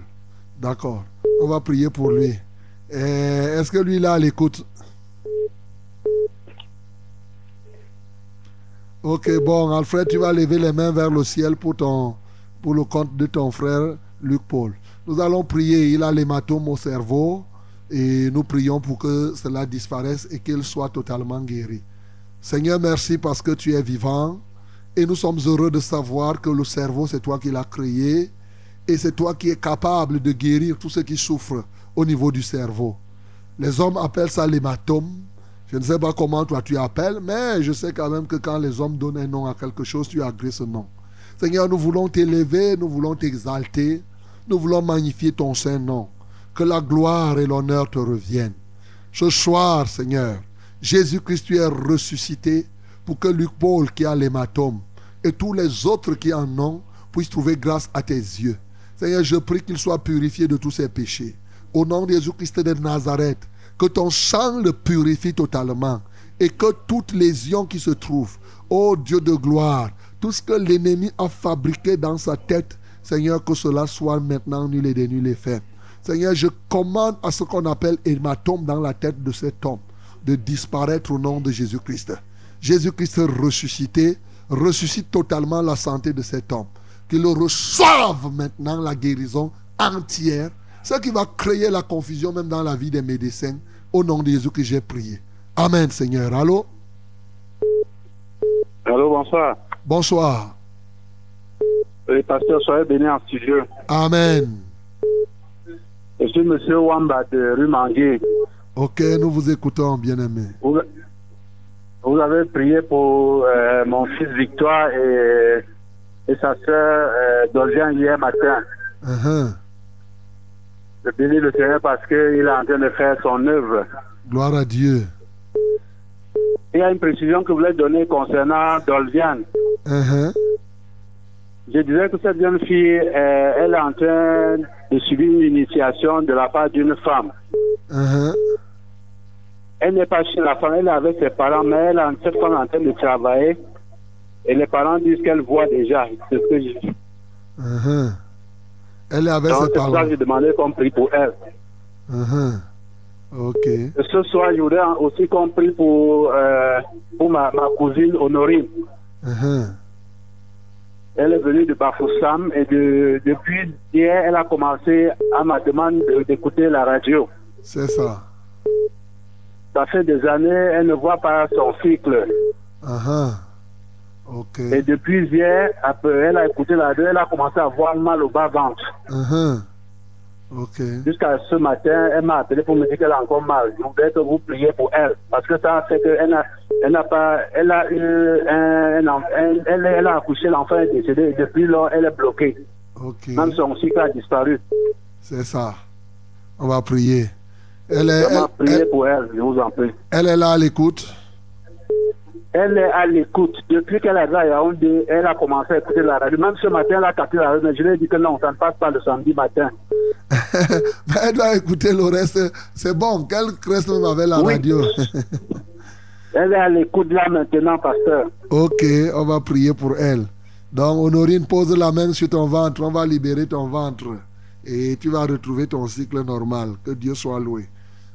D'accord. On va prier pour lui. Et Est-ce que lui, là, l'écoute? Ok, bon, Alfred, tu vas lever les mains vers le ciel pour, ton, pour le compte de ton frère Luc Paul. Nous allons prier. Il a l'hématome au cerveau et nous prions pour que cela disparaisse et qu'il soit totalement guéri. Seigneur, merci parce que tu es vivant et nous sommes heureux de savoir que le cerveau, c'est toi qui l'as créé et c'est toi qui es capable de guérir tous ceux qui souffrent au niveau du cerveau. Les hommes appellent ça l'hématome. Je ne sais pas comment toi tu appelles, mais je sais quand même que quand les hommes donnent un nom à quelque chose, tu agrées ce nom. Seigneur, nous voulons t'élever, nous voulons t'exalter, nous voulons magnifier ton saint nom. Que la gloire et l'honneur te reviennent. Ce soir, Seigneur, Jésus-Christ, tu es ressuscité pour que Luc Paul qui a l'hématome et tous les autres qui en ont puissent trouver grâce à tes yeux. Seigneur, je prie qu'il soit purifié de tous ses péchés. Au nom de Jésus-Christ de Nazareth, que ton sang le purifie totalement et que toute lésion qui se trouve, ô Dieu de gloire, tout ce que l'ennemi a fabriqué dans sa tête, Seigneur, que cela soit maintenant nul et dénul et fait. Seigneur, je commande à ce qu'on appelle hématome dans la tête de cet homme de disparaître au nom de Jésus-Christ. Jésus-Christ ressuscité, ressuscite totalement la santé de cet homme. Qu'il reçoive maintenant la guérison entière. Ce qui va créer la confusion même dans la vie des médecins. Au nom de Jésus que j'ai prié. Amen, Seigneur. Allô? Allô, bonsoir. Bonsoir. Le pasteur, soyez béni en studio. Amen. Je suis monsieur Wamba de rue Mangué. Ok, nous vous écoutons, bien-aimé. Vous, vous avez prié pour euh, mon fils Victoire et, et sa soeur euh, hier matin. Uh-huh. Je bénis le Seigneur parce qu'il est en train de faire son œuvre. Gloire à Dieu. Il y a une précision que vous voulez donner concernant Dolvian. Uh-huh. Je disais que cette jeune fille, euh, elle est en train de subir une initiation de la part d'une femme. Uh-huh. Elle n'est pas chez la femme, elle est avec ses parents, mais elle est cette femme est en train de travailler. Et les parents disent qu'elle voit déjà. C'est ce que je Uh-huh. Elle est avec Donc, ses ça parents. que j'ai demandé qu'on prie pour elle. Uh-huh. Ok. Et ce soir, je voudrais aussi qu'on prie pour, euh, pour ma, ma cousine Honorine. Elle est venue de Bafoussam et de, depuis hier, elle a commencé à ma demande de- d'écouter la radio. C'est ça. Ça fait des années, elle ne voit pas son cycle. Uh-huh. Ok. Et depuis hier, après, elle a écouté la radio, elle a commencé à avoir mal au bas-ventre. Uh-huh. Jusqu'à ce matin, elle m'a appelé pour me dire qu'elle a encore mal. Je voudrais que vous priez pour elle. Parce que ça fait qu'elle n'a elle n'a pas, elle a eu un, elle, elle, elle a accouché, l'enfant est décédé. Et depuis lors, elle est bloquée. Ok. Même son cycle a disparu. C'est ça. On va prier. Elle est, elle, elle- pour elle, je vous en prie. elle est là à l'écoute. Elle est à l'écoute. Depuis qu'elle est à Yaoundé, elle a commencé à écouter la radio. Même ce matin, elle a capté la radio, mais je lui ai dit que non, ça ne passe pas le samedi matin. Elle doit écouter le reste. C'est bon. Qu'elle reste même avec la Oui. radio. Elle est à l'écoute là maintenant, pasteur. ok. On va prier pour elle. Donc, Honorine, pose la main sur ton ventre. On va libérer ton ventre. Et tu vas retrouver ton cycle normal. Que Dieu soit loué.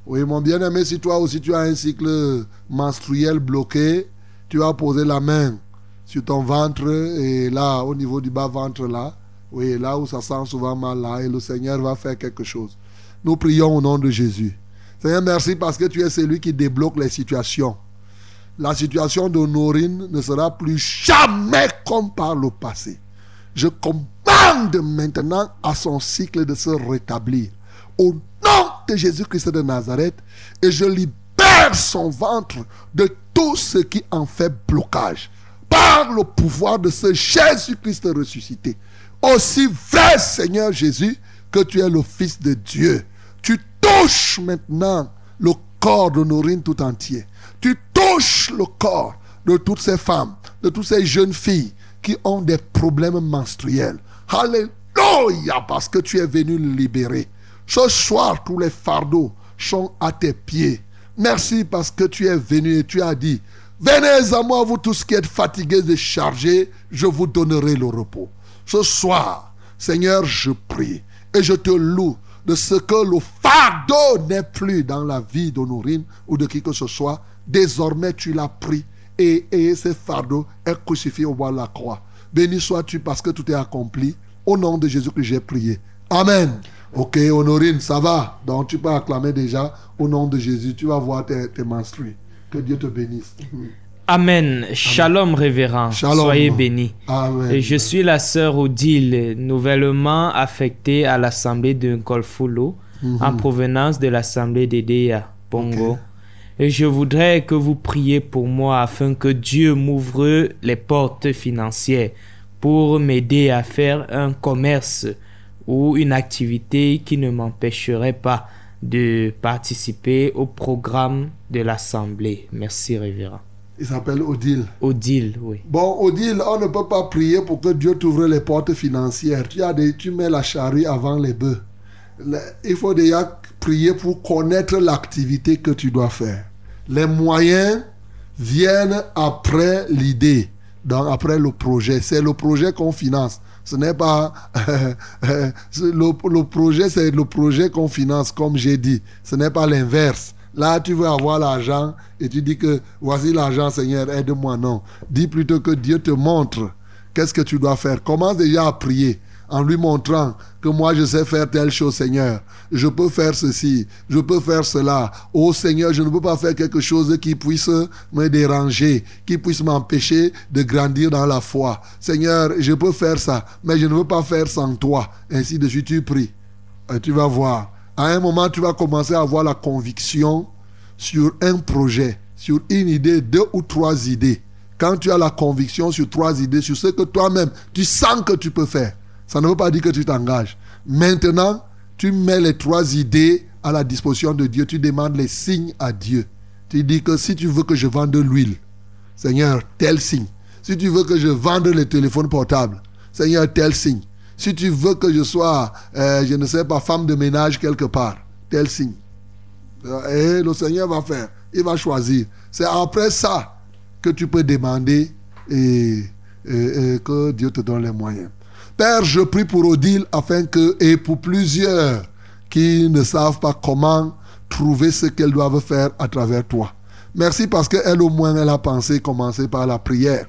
Oui, mon bien-aimé, si toi aussi tu as un cycle menstruel bloqué, tu vas poser la main sur ton ventre et là, au niveau du bas-ventre, là, oui, là où ça sent souvent mal, là, et le Seigneur va faire quelque chose. Nous prions au nom de Jésus. Seigneur, merci parce que tu es celui qui débloque les situations. La situation d'Honorine ne sera plus jamais comme par le passé. Je commande maintenant à son cycle de se rétablir. Au nom de Jésus-Christ de Nazareth, et je libère son ventre de tout ce qui en fait blocage. Par le pouvoir de ce Jésus-Christ ressuscité. Aussi vrai, Seigneur Jésus, que tu es le Fils de Dieu. Tu touches maintenant le corps d'Honorine tout entier. Tu touches le corps de toutes ces femmes, de toutes ces jeunes filles qui ont des problèmes menstruels. Alléluia, parce que tu es venu libérer. Ce soir, tous les fardeaux sont à tes pieds. Merci parce que tu es venu et tu as dit, venez à moi, vous tous qui êtes fatigués et chargés, je vous donnerai le repos. Ce soir, Seigneur, je prie et je te loue de ce que le fardeau n'est plus dans la vie d'Honorine ou de qui que ce soit. Désormais, tu l'as pris et, et ce fardeau est crucifié au bois de la croix. Béni sois-tu parce que tout est accompli. Au nom de Jésus que j'ai prié. Amen. Ok, Honorine, ça va? Donc tu peux acclamer déjà au nom de Jésus. Tu vas voir tes, tes menstrues. Que Dieu te bénisse. Amen. Shalom, révérend. Shalom. Soyez bénis. Amen. Je suis la sœur Odile, nouvellement affectée à l'assemblée de Nkolfulo, en provenance de l'assemblée d'Edea, Pongo. Ok. Et je voudrais que vous priez pour moi afin que Dieu m'ouvre les portes financières pour m'aider à faire un commerce ou une activité qui ne m'empêcherait pas de participer au programme de l'assemblée. Merci, révérend. Il s'appelle Odile. Odile, oui. Bon, Odile, on ne peut pas prier pour que Dieu t'ouvre les portes financières. Tu, as des, tu mets la charrue avant les bœufs. Il faut déjà prier pour connaître l'activité que tu dois faire. Les moyens viennent après l'idée, donc après le projet. C'est le projet qu'on finance. Ce n'est pas... le projet, c'est le projet qu'on finance, comme j'ai dit. Ce n'est pas l'inverse. Là, tu veux avoir l'argent et tu dis que voici l'argent, Seigneur, aide-moi. Non. Dis plutôt que Dieu te montre qu'est-ce que tu dois faire. Commence déjà à prier en lui montrant que moi je sais faire telle chose, Seigneur. Je peux faire ceci, je peux faire cela. Oh Seigneur, je ne peux pas faire quelque chose qui puisse me déranger, qui puisse m'empêcher de grandir dans la foi. Seigneur, je peux faire ça, mais je ne veux pas faire sans toi. Ainsi de suite, tu pries. Et tu vas voir. À un moment, tu vas commencer à avoir la conviction sur un projet, sur une idée, deux ou trois idées. Quand tu as la conviction sur trois idées, sur ce que toi-même, tu sens que tu peux faire. Ça ne veut pas dire que tu t'engages. Maintenant, tu mets les trois idées à la disposition de Dieu. Tu demandes les signes à Dieu. Tu dis que si tu veux que je vende l'huile, Seigneur, tel signe. Si tu veux que je vende les téléphones portables, Seigneur, tel signe. Si tu veux que je sois, euh, je ne sais pas, femme de ménage quelque part, tel signe. Et le Seigneur va faire. Il va choisir. C'est après ça que tu peux demander et que Dieu te donne les moyens. Père, je prie pour Odile afin que, et pour plusieurs qui ne savent pas comment trouver ce qu'elles doivent faire à travers toi. Merci parce qu'elle au moins, elle a pensé commencer par la prière.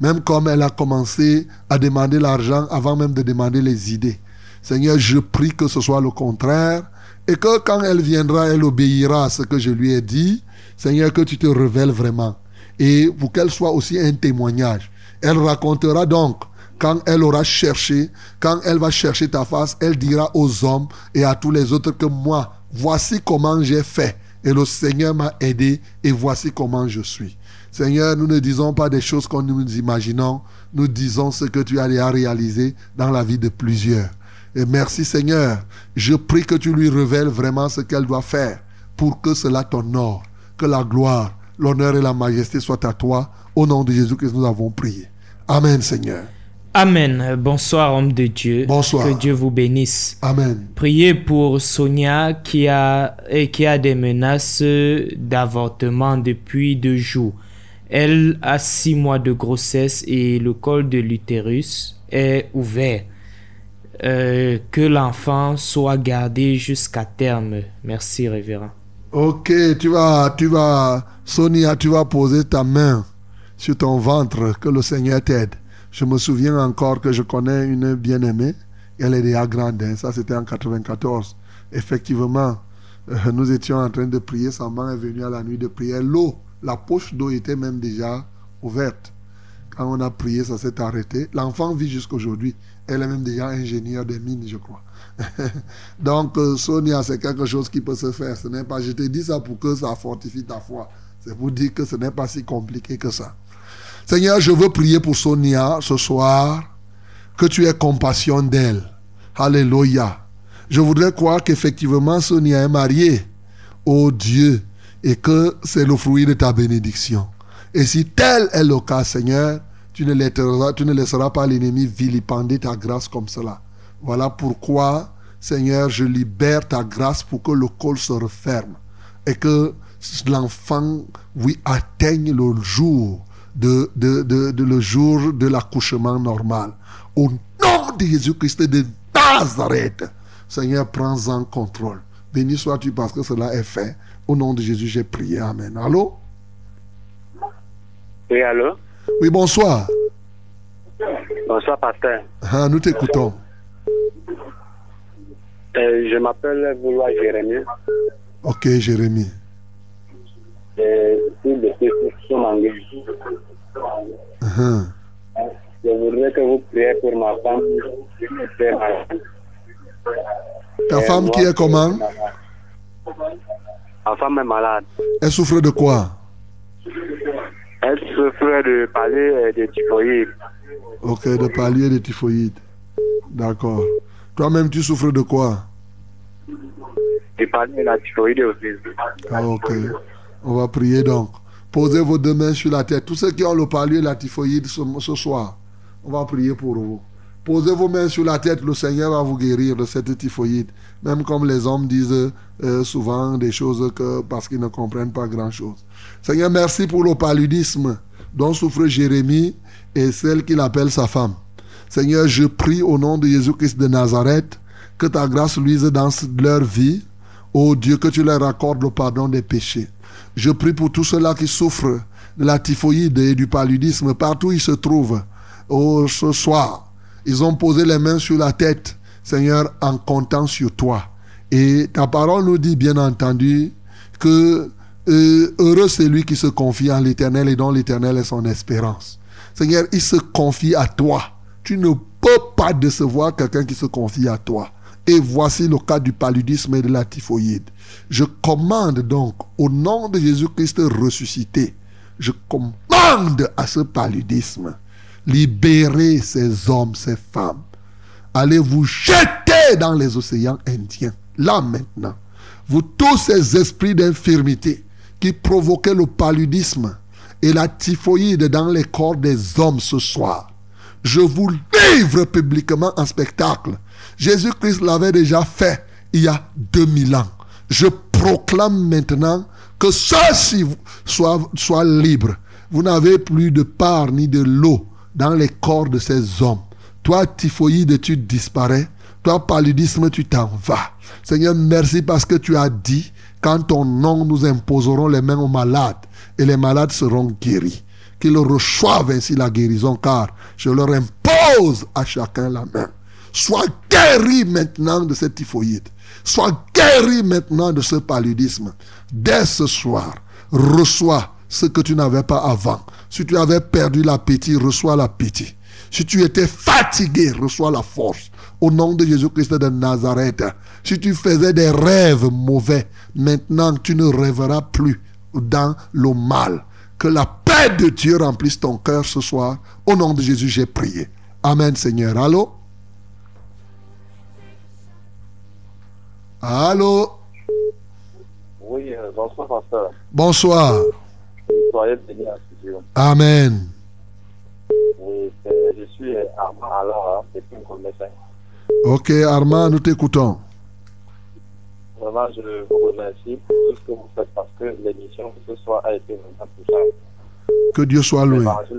Même comme elle a commencé à demander l'argent avant même de demander les idées. Seigneur, je prie que ce soit le contraire et que quand elle viendra, elle obéira à ce que je lui ai dit. Seigneur, que tu te révèles vraiment et pour qu'elle soit aussi un témoignage. Elle racontera donc quand elle aura cherché, quand elle va chercher ta face, elle dira aux hommes et à tous les autres que moi, voici comment j'ai fait. Et le Seigneur m'a aidé et voici comment je suis. Seigneur, nous ne disons pas des choses qu'on nous imaginons, nous disons ce que tu as déjà réalisé dans la vie de plusieurs. Et merci Seigneur, je prie que tu lui révèles vraiment ce qu'elle doit faire pour que cela t'honore, que la gloire, l'honneur et la majesté soient à toi. Au nom de Jésus que nous avons prié. Amen Seigneur. Amen. Bonsoir, homme de Dieu. Bonsoir. Que Dieu vous bénisse. Amen. Priez pour Sonia qui a, et qui a des menaces d'avortement depuis deux jours. Elle a six mois de grossesse et le col de l'utérus est ouvert. Euh, que l'enfant soit gardé jusqu'à terme. Merci, révérend. Ok, tu vas, tu vas, Sonia, tu vas poser ta main sur ton ventre, que le Seigneur t'aide. Je me souviens encore que je connais une bien-aimée, elle est déjà grande, ça c'était en 94. Effectivement, euh, nous étions en train de prier, sa main est venue à la nuit de prière. L'eau, la poche d'eau était même déjà ouverte. Quand on a prié, ça s'est arrêté. L'enfant vit jusqu'aujourd'hui. Elle est même déjà ingénieure des mines, je crois. Donc, euh, Sonia, c'est quelque chose qui peut se faire. Ce n'est pas, je te dis ça pour que ça fortifie ta foi. C'est pour dire que ce n'est pas si compliqué que ça. Seigneur, je veux prier pour Sonia ce soir, que tu aies compassion d'elle. Alléluia. Je voudrais croire qu'effectivement Sonia est mariée au Dieu et que c'est le fruit de ta bénédiction. Et si tel est le cas, Seigneur, tu ne laisseras, tu ne laisseras pas l'ennemi vilipender ta grâce comme cela. Voilà pourquoi, Seigneur, je libère ta grâce pour que le col se referme et que l'enfant, oui, atteigne le jour de, de, de, de le jour de l'accouchement normal. Au nom de Jésus-Christ de Nazareth, Seigneur, prends-en contrôle. Béni sois-tu parce que cela est fait. Au nom de Jésus, j'ai prié. Amen. Allô? Oui, allô? Oui, bonsoir. Bonsoir, pasteur. Ah, nous t'écoutons. Euh, je m'appelle Voulois Jérémie. Ok, Jérémie. Uh-huh. Je voudrais que vous priez pour ma femme. Ta femme moi, qui est comment? Ma femme est malade. Elle souffre de quoi? Elle souffre de parler euh, de typhoïde. Ok, de palier de typhoïde. D'accord. Toi-même, tu souffres de quoi? De parler de la typhoïde aussi. Ah, ok. On va prier donc. Posez vos deux mains sur la tête. Tous ceux qui ont le palier et la typhoïde ce, soir, on va prier pour vous. Posez vos mains sur la tête, le Seigneur va vous guérir de cette typhoïde. Même comme les hommes disent euh, souvent des choses que, parce qu'ils ne comprennent pas grand-chose. Seigneur, merci pour le paludisme dont souffre Jérémie et celle qu'il appelle sa femme. Seigneur, je prie au nom de Jésus-Christ de Nazareth que ta grâce luise dans leur vie. Oh Dieu, que tu leur accordes le pardon des péchés. Je prie pour tous ceux-là qui souffrent de la typhoïde et du paludisme, partout où ils se trouvent. Oh, ce soir, ils ont posé les mains sur la tête, Seigneur, en comptant sur toi. Et ta parole nous dit, bien entendu, que euh, heureux c'est lui qui se confie en l'éternel et dont l'éternel est son espérance. Seigneur, il se confie à toi. Tu ne peux pas décevoir quelqu'un qui se confie à toi. Et voici le cas du paludisme et de la typhoïde. Je commande donc, au nom de Jésus-Christ ressuscité, je commande à ce paludisme, libérez ces hommes, ces femmes. Allez vous jeter dans les océans Indiens, là maintenant. Vous tous ces esprits d'infirmité qui provoquaient le paludisme et la typhoïde dans les corps des hommes ce soir, je vous livre publiquement en spectacle. Jésus-Christ l'avait déjà fait il y a 2000 ans. Je proclame maintenant que ceux-ci soient, libres. Vous n'avez plus de part ni de l'eau dans les corps de ces hommes. Toi, typhoïde, tu disparais. Toi, paludisme, tu t'en vas. Seigneur, merci parce que tu as dit, quand ton nom, nous imposerons les mains aux malades et les malades seront guéris. Qu'ils reçoivent ainsi la guérison, car je leur impose à chacun la main. Sois guéri maintenant de cette typhoïde. Sois guéri maintenant de ce paludisme. Dès ce soir, reçois ce que tu n'avais pas avant. Si tu avais perdu l'appétit, reçois l'appétit. Si tu étais fatigué, reçois la force. Au nom de Jésus-Christ de Nazareth. Si tu faisais des rêves mauvais, maintenant tu ne rêveras plus dans le mal. Que la paix de Dieu remplisse ton cœur ce soir. Au nom de Jésus, j'ai prié. Amen, Seigneur. Allô? Allô? Oui, euh, bonsoir, pasteur. Bonsoir. Soyez bénis à studio. Amen. Oui, c'est- je suis Armand alors, hein, depuis un médecin. Ok, Armand, nous t'écoutons. Vraiment, je vous remercie pour tout ce que vous faites parce que l'émission ce soir a été vraiment touchante. Que Dieu soit loué. Ce.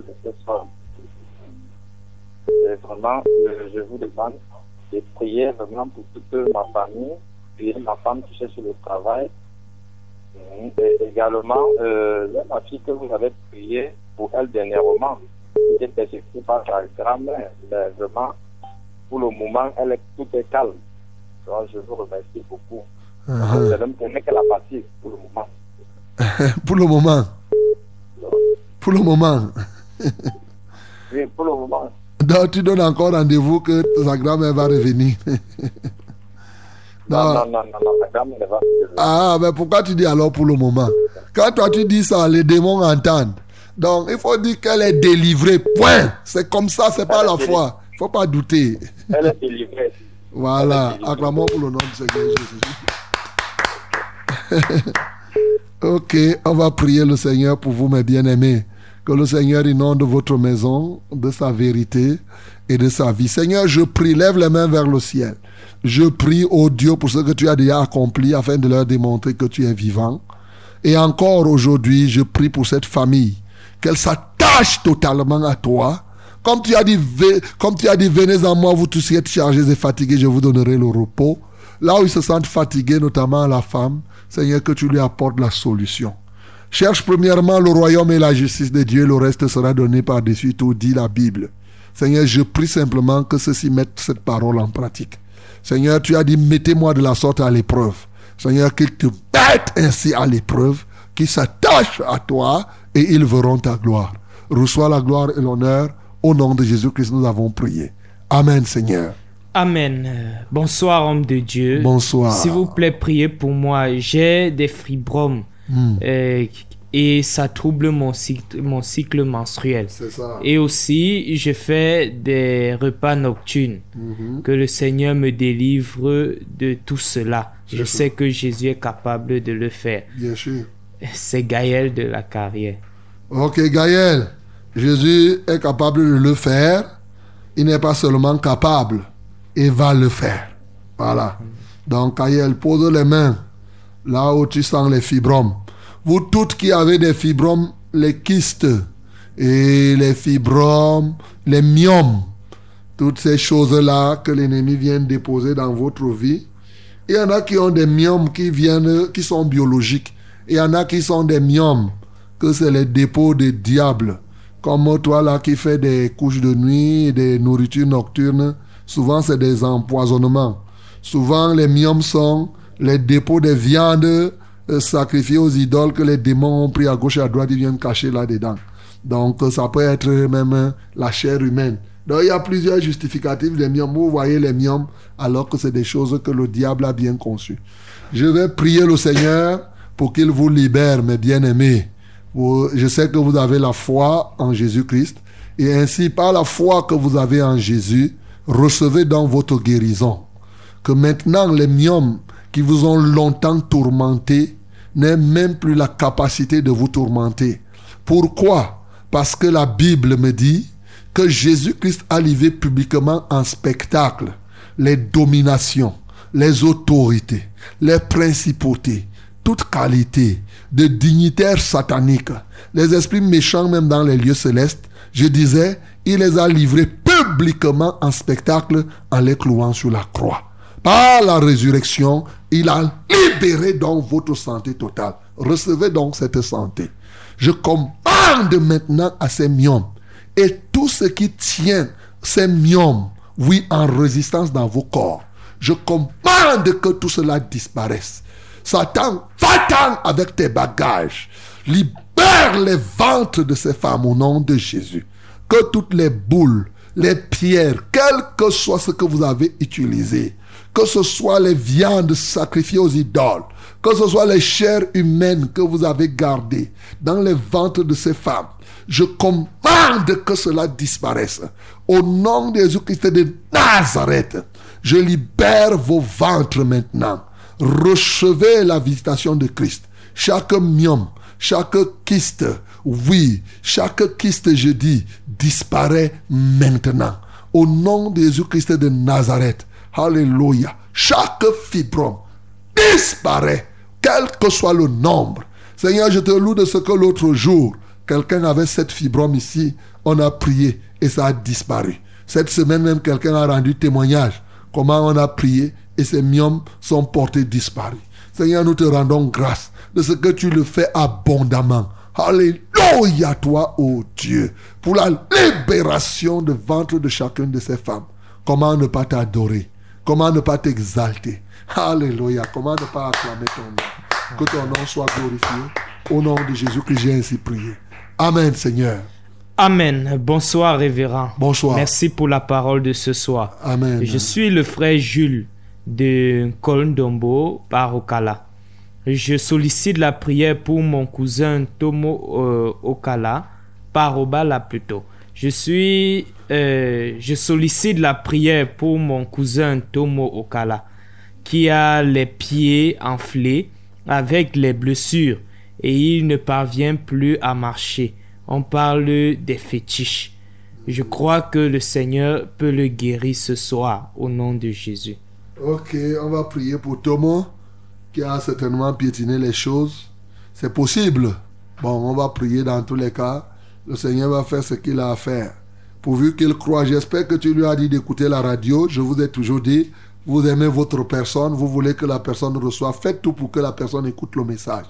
Et vraiment, je vous demande de prier vraiment pour toute ma famille, ma femme qui cherche le travail. Et également, euh, la fille que vous avez priée pour elle dernièrement, qui était persécutée par sa grand-mère. Mais vraiment, pour le moment, elle est, tout est calme. Donc, je vous remercie beaucoup. Uh-huh. C'est même pour qu'elle a parti pour le moment. Pour le moment. Pour le moment. Oui, pour le moment. Donc, tu donnes encore rendez-vous que sa grand-mère va revenir. Non, Non. non, non, non, non, la grand-mère ne va pas. Ah, mais pourquoi tu dis alors pour le moment? Quand toi tu dis ça, les démons entendent. Donc, il faut dire qu'elle est délivrée. Point. C'est comme ça, c'est pas la foi. Il faut pas douter. Elle est délivrée. Voilà. Acclamons pour le nom du Seigneur Jésus. ok, on va prier le Seigneur pour vous, mes bien-aimés. Que le Seigneur inonde votre maison de sa vérité et de sa vie. Seigneur, je prie, lève les mains vers le ciel. Je prie, au Dieu, pour ce que tu as déjà accompli afin de leur démontrer que tu es vivant. Et encore aujourd'hui, je prie pour cette famille, qu'elle s'attache totalement à toi. Comme tu as dit, comme tu as dit, venez en moi, vous tous qui êtes chargés et fatigués, je vous donnerai le repos. Là où ils se sentent fatigués, notamment la femme, Seigneur, que tu lui apportes la solution. Cherche premièrement le royaume et la justice de Dieu, le reste sera donné par-dessus tout, dit la Bible. Seigneur, je prie simplement que ceux-ci mettent cette parole en pratique. Seigneur, tu as dit, mettez-moi de la sorte à l'épreuve. Seigneur, qu'ils te mettent ainsi à l'épreuve, qu'ils s'attachent à toi et ils verront ta gloire. Reçois la gloire et l'honneur. Au nom de Jésus-Christ, nous avons prié. Amen, Seigneur. Amen. Bonsoir, homme de Dieu. Bonsoir. S'il vous plaît, priez pour moi. J'ai des fibromes Hmm. euh, et ça trouble mon cycle, mon cycle menstruel. Ça. Et aussi, je fais des repas nocturnes. Mhm. Que le Seigneur me délivre de tout cela. Je sais que Jésus est capable de le faire. Bien sûr. C'est Gaël de la carrière. Ok, Gaël. Jésus est capable de le faire. Il n'est pas seulement capable, il va le faire. Voilà. Donc, Gaël, pose les mains là où tu sens les fibromes. Vous toutes qui avez des fibromes, les kystes et les fibromes, les myomes, toutes ces choses-là que l'ennemi vient déposer dans votre vie, Il y en a qui ont des myomes qui viennent, qui sont biologiques. Il y en a qui sont des myomes, que c'est les dépôts des diables. Comme toi là qui fais des couches de nuit, des nourritures nocturnes, souvent c'est des empoisonnements. Souvent les myomes sont les dépôts des viandes euh, sacrifiées aux idoles que les démons ont pris à gauche et à droite, ils viennent cacher là-dedans. Donc euh, ça peut être même euh, la chair humaine. Donc il y a plusieurs justificatifs des myomes. Vous voyez les myomes alors que c'est des choses que le diable a bien conçues. Je vais prier le Seigneur pour qu'il vous libère, mes bien-aimés. Je sais que vous avez la foi en Jésus-Christ. Et ainsi, par la foi que vous avez en Jésus, recevez dans votre guérison. Que maintenant, les myomes qui vous ont longtemps tourmenté n'aient même plus la capacité de vous tourmenter. Pourquoi? Parce que la Bible me dit que Jésus-Christ a livré publiquement en spectacle les dominations, les autorités, les principautés, toute qualité de dignitaires sataniques, les esprits méchants même dans les lieux célestes, je disais, il les a livrés publiquement en spectacle en les clouant sur la croix. Par la résurrection, il a libéré donc votre santé totale. Recevez donc cette santé. Je commande maintenant à ces myomes et tout ce qui tient ces myomes, oui, en résistance dans vos corps. Je commande que tout cela disparaisse. Satan, va-t'en avec tes bagages. Libère les ventres de ces femmes au nom de Jésus. Que toutes les boules, les pierres, quel que soit ce que vous avez utilisé, que ce soit les viandes sacrifiées aux idoles, que ce soit les chairs humaines que vous avez gardées dans les ventres de ces femmes, je commande que cela disparaisse. Au nom de Jésus-Christ de Nazareth, je libère vos ventres maintenant. Recevez la visitation de Christ. Chaque myome, chaque kyste, oui, chaque kyste, je dis, disparaît maintenant. Au nom de Jésus-Christ de Nazareth, Alléluia. Chaque fibrome disparaît, quel que soit le nombre. Seigneur, je te loue de ce que l'autre jour, quelqu'un avait cette fibrome ici, on a prié et ça a disparu. Cette semaine même, quelqu'un a rendu témoignage comment on a prié et ces myomes sont portés disparus. Seigneur, nous te rendons grâce de ce que tu le fais abondamment. Alléluia, toi, ô Dieu, pour la libération de ventre de chacune de ces femmes. Comment ne pas t'adorer? Comment ne pas t'exalter? Alléluia. Comment ne pas acclamer ton nom? Que ton nom soit glorifié. Au nom de Jésus que j'ai ainsi prié. Amen, Seigneur. Amen. Bonsoir, révérend. Bonsoir. Merci pour la parole de ce soir. Amen. Je suis le frère Jules de Kolndombo par Okala. Je sollicite la prière pour mon cousin Tomo euh, Okala par Obala plutôt. Je suis euh, je sollicite la prière pour mon cousin Tomo Okala qui a les pieds enflés avec les blessures et il ne parvient plus à marcher. On parle des fétiches. Je crois que le Seigneur peut le guérir ce soir au nom de Jésus. Ok, on va prier pour Tomo qui a certainement piétiné les choses. C'est possible. Bon, on va prier dans tous les cas. Le Seigneur va faire ce qu'il a à faire. Pourvu qu'il croit, j'espère que tu lui as dit d'écouter la radio. Je vous ai toujours dit, vous aimez votre personne, vous voulez que la personne reçoive. Faites tout pour que la personne écoute le message.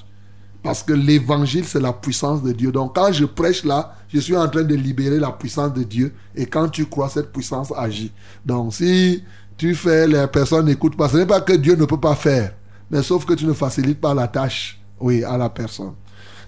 Parce que l'évangile, c'est la puissance de Dieu. Donc quand je prêche là, je suis en train de libérer la puissance de Dieu. Et quand tu crois, cette puissance agit. Donc si tu fais, les personnes n'écoutent pas, ce n'est pas que Dieu ne peut pas faire. Mais sauf que tu ne facilites pas la tâche, à la personne.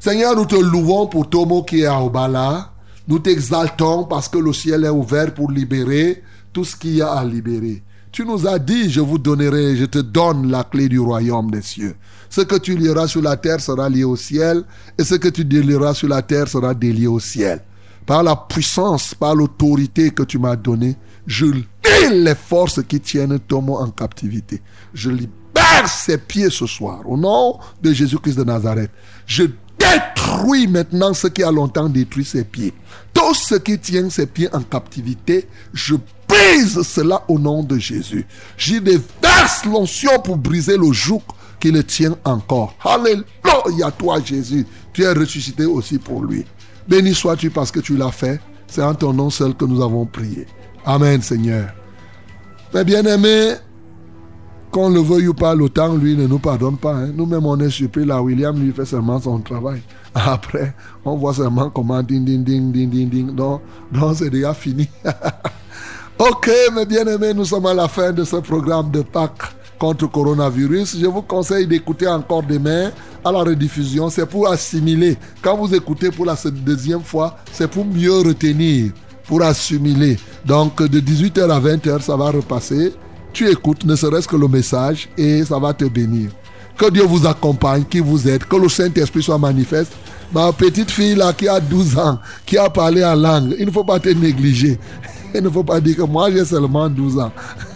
Seigneur, nous te louons pour Tomo qui est à Obala. Nous t'exaltons parce que le ciel est ouvert pour libérer tout ce qu'il y a à libérer. Tu nous as dit, je vous donnerai, je te donne la clé du royaume des cieux. Ce que tu lieras sur la terre sera lié au ciel, et ce que tu délieras sur la terre sera délié au ciel. Par la puissance, par l'autorité que tu m'as donnée, je lis les forces qui tiennent Tomo en captivité. Je libère ses pieds ce soir, au nom de Jésus-Christ de Nazareth. Détruis maintenant ce qui a longtemps détruit ses pieds. Tout ce qui tient ses pieds en captivité, je brise cela au nom de Jésus. J'y déverse l'onction pour briser le joug qui le tient encore. Alléluia, toi Jésus. Tu es ressuscité aussi pour lui. Béni sois-tu parce que tu l'as fait. C'est en ton nom seul que nous avons prié. Amen, Seigneur. Mes bien-aimés, qu'on le veuille ou pas, temps, lui, ne nous pardonne pas. hein. Nous-mêmes, on est surpris. Là, William, lui, fait seulement son travail. Après, on voit seulement comment ding, ding, ding, ding, ding, ding. Donc c'est déjà fini. ok, mes bien-aimés, nous sommes à la fin de ce programme de Pâques contre coronavirus. Je vous conseille d'écouter encore demain à la rediffusion. C'est pour assimiler. Quand vous écoutez pour la deuxième fois, c'est pour mieux retenir, pour assimiler. Donc, de 18h à 20h, ça va repasser. Tu écoutes, ne serait-ce que le message, et ça va te bénir. Que Dieu vous accompagne, qui vous aide, que le Saint-Esprit soit manifeste. Ma petite fille là qui a 12 ans, qui a parlé en langue, il ne faut pas te négliger. Il ne faut pas dire que moi j'ai seulement 12 ans.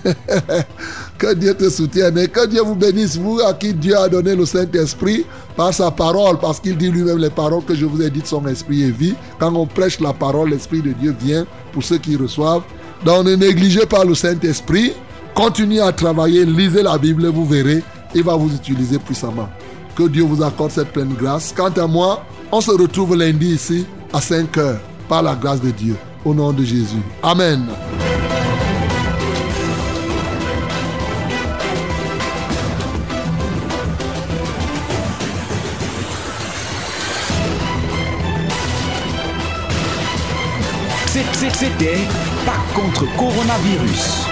que Dieu te soutienne et que Dieu vous bénisse, vous à qui Dieu a donné le Saint-Esprit par sa parole, parce qu'il dit lui-même les paroles que je vous ai dites, son esprit et vie. Quand on prêche la parole, l'Esprit de Dieu vient pour ceux qui reçoivent. Donc ne négligez pas le Saint-Esprit. Continuez à travailler, lisez la Bible, vous verrez, il va vous utiliser puissamment. Que Dieu vous accorde cette pleine grâce. Quant à moi, on se retrouve lundi ici à 5 heures par la grâce de Dieu. Au nom de Jésus. Amen. C'était pas contre coronavirus.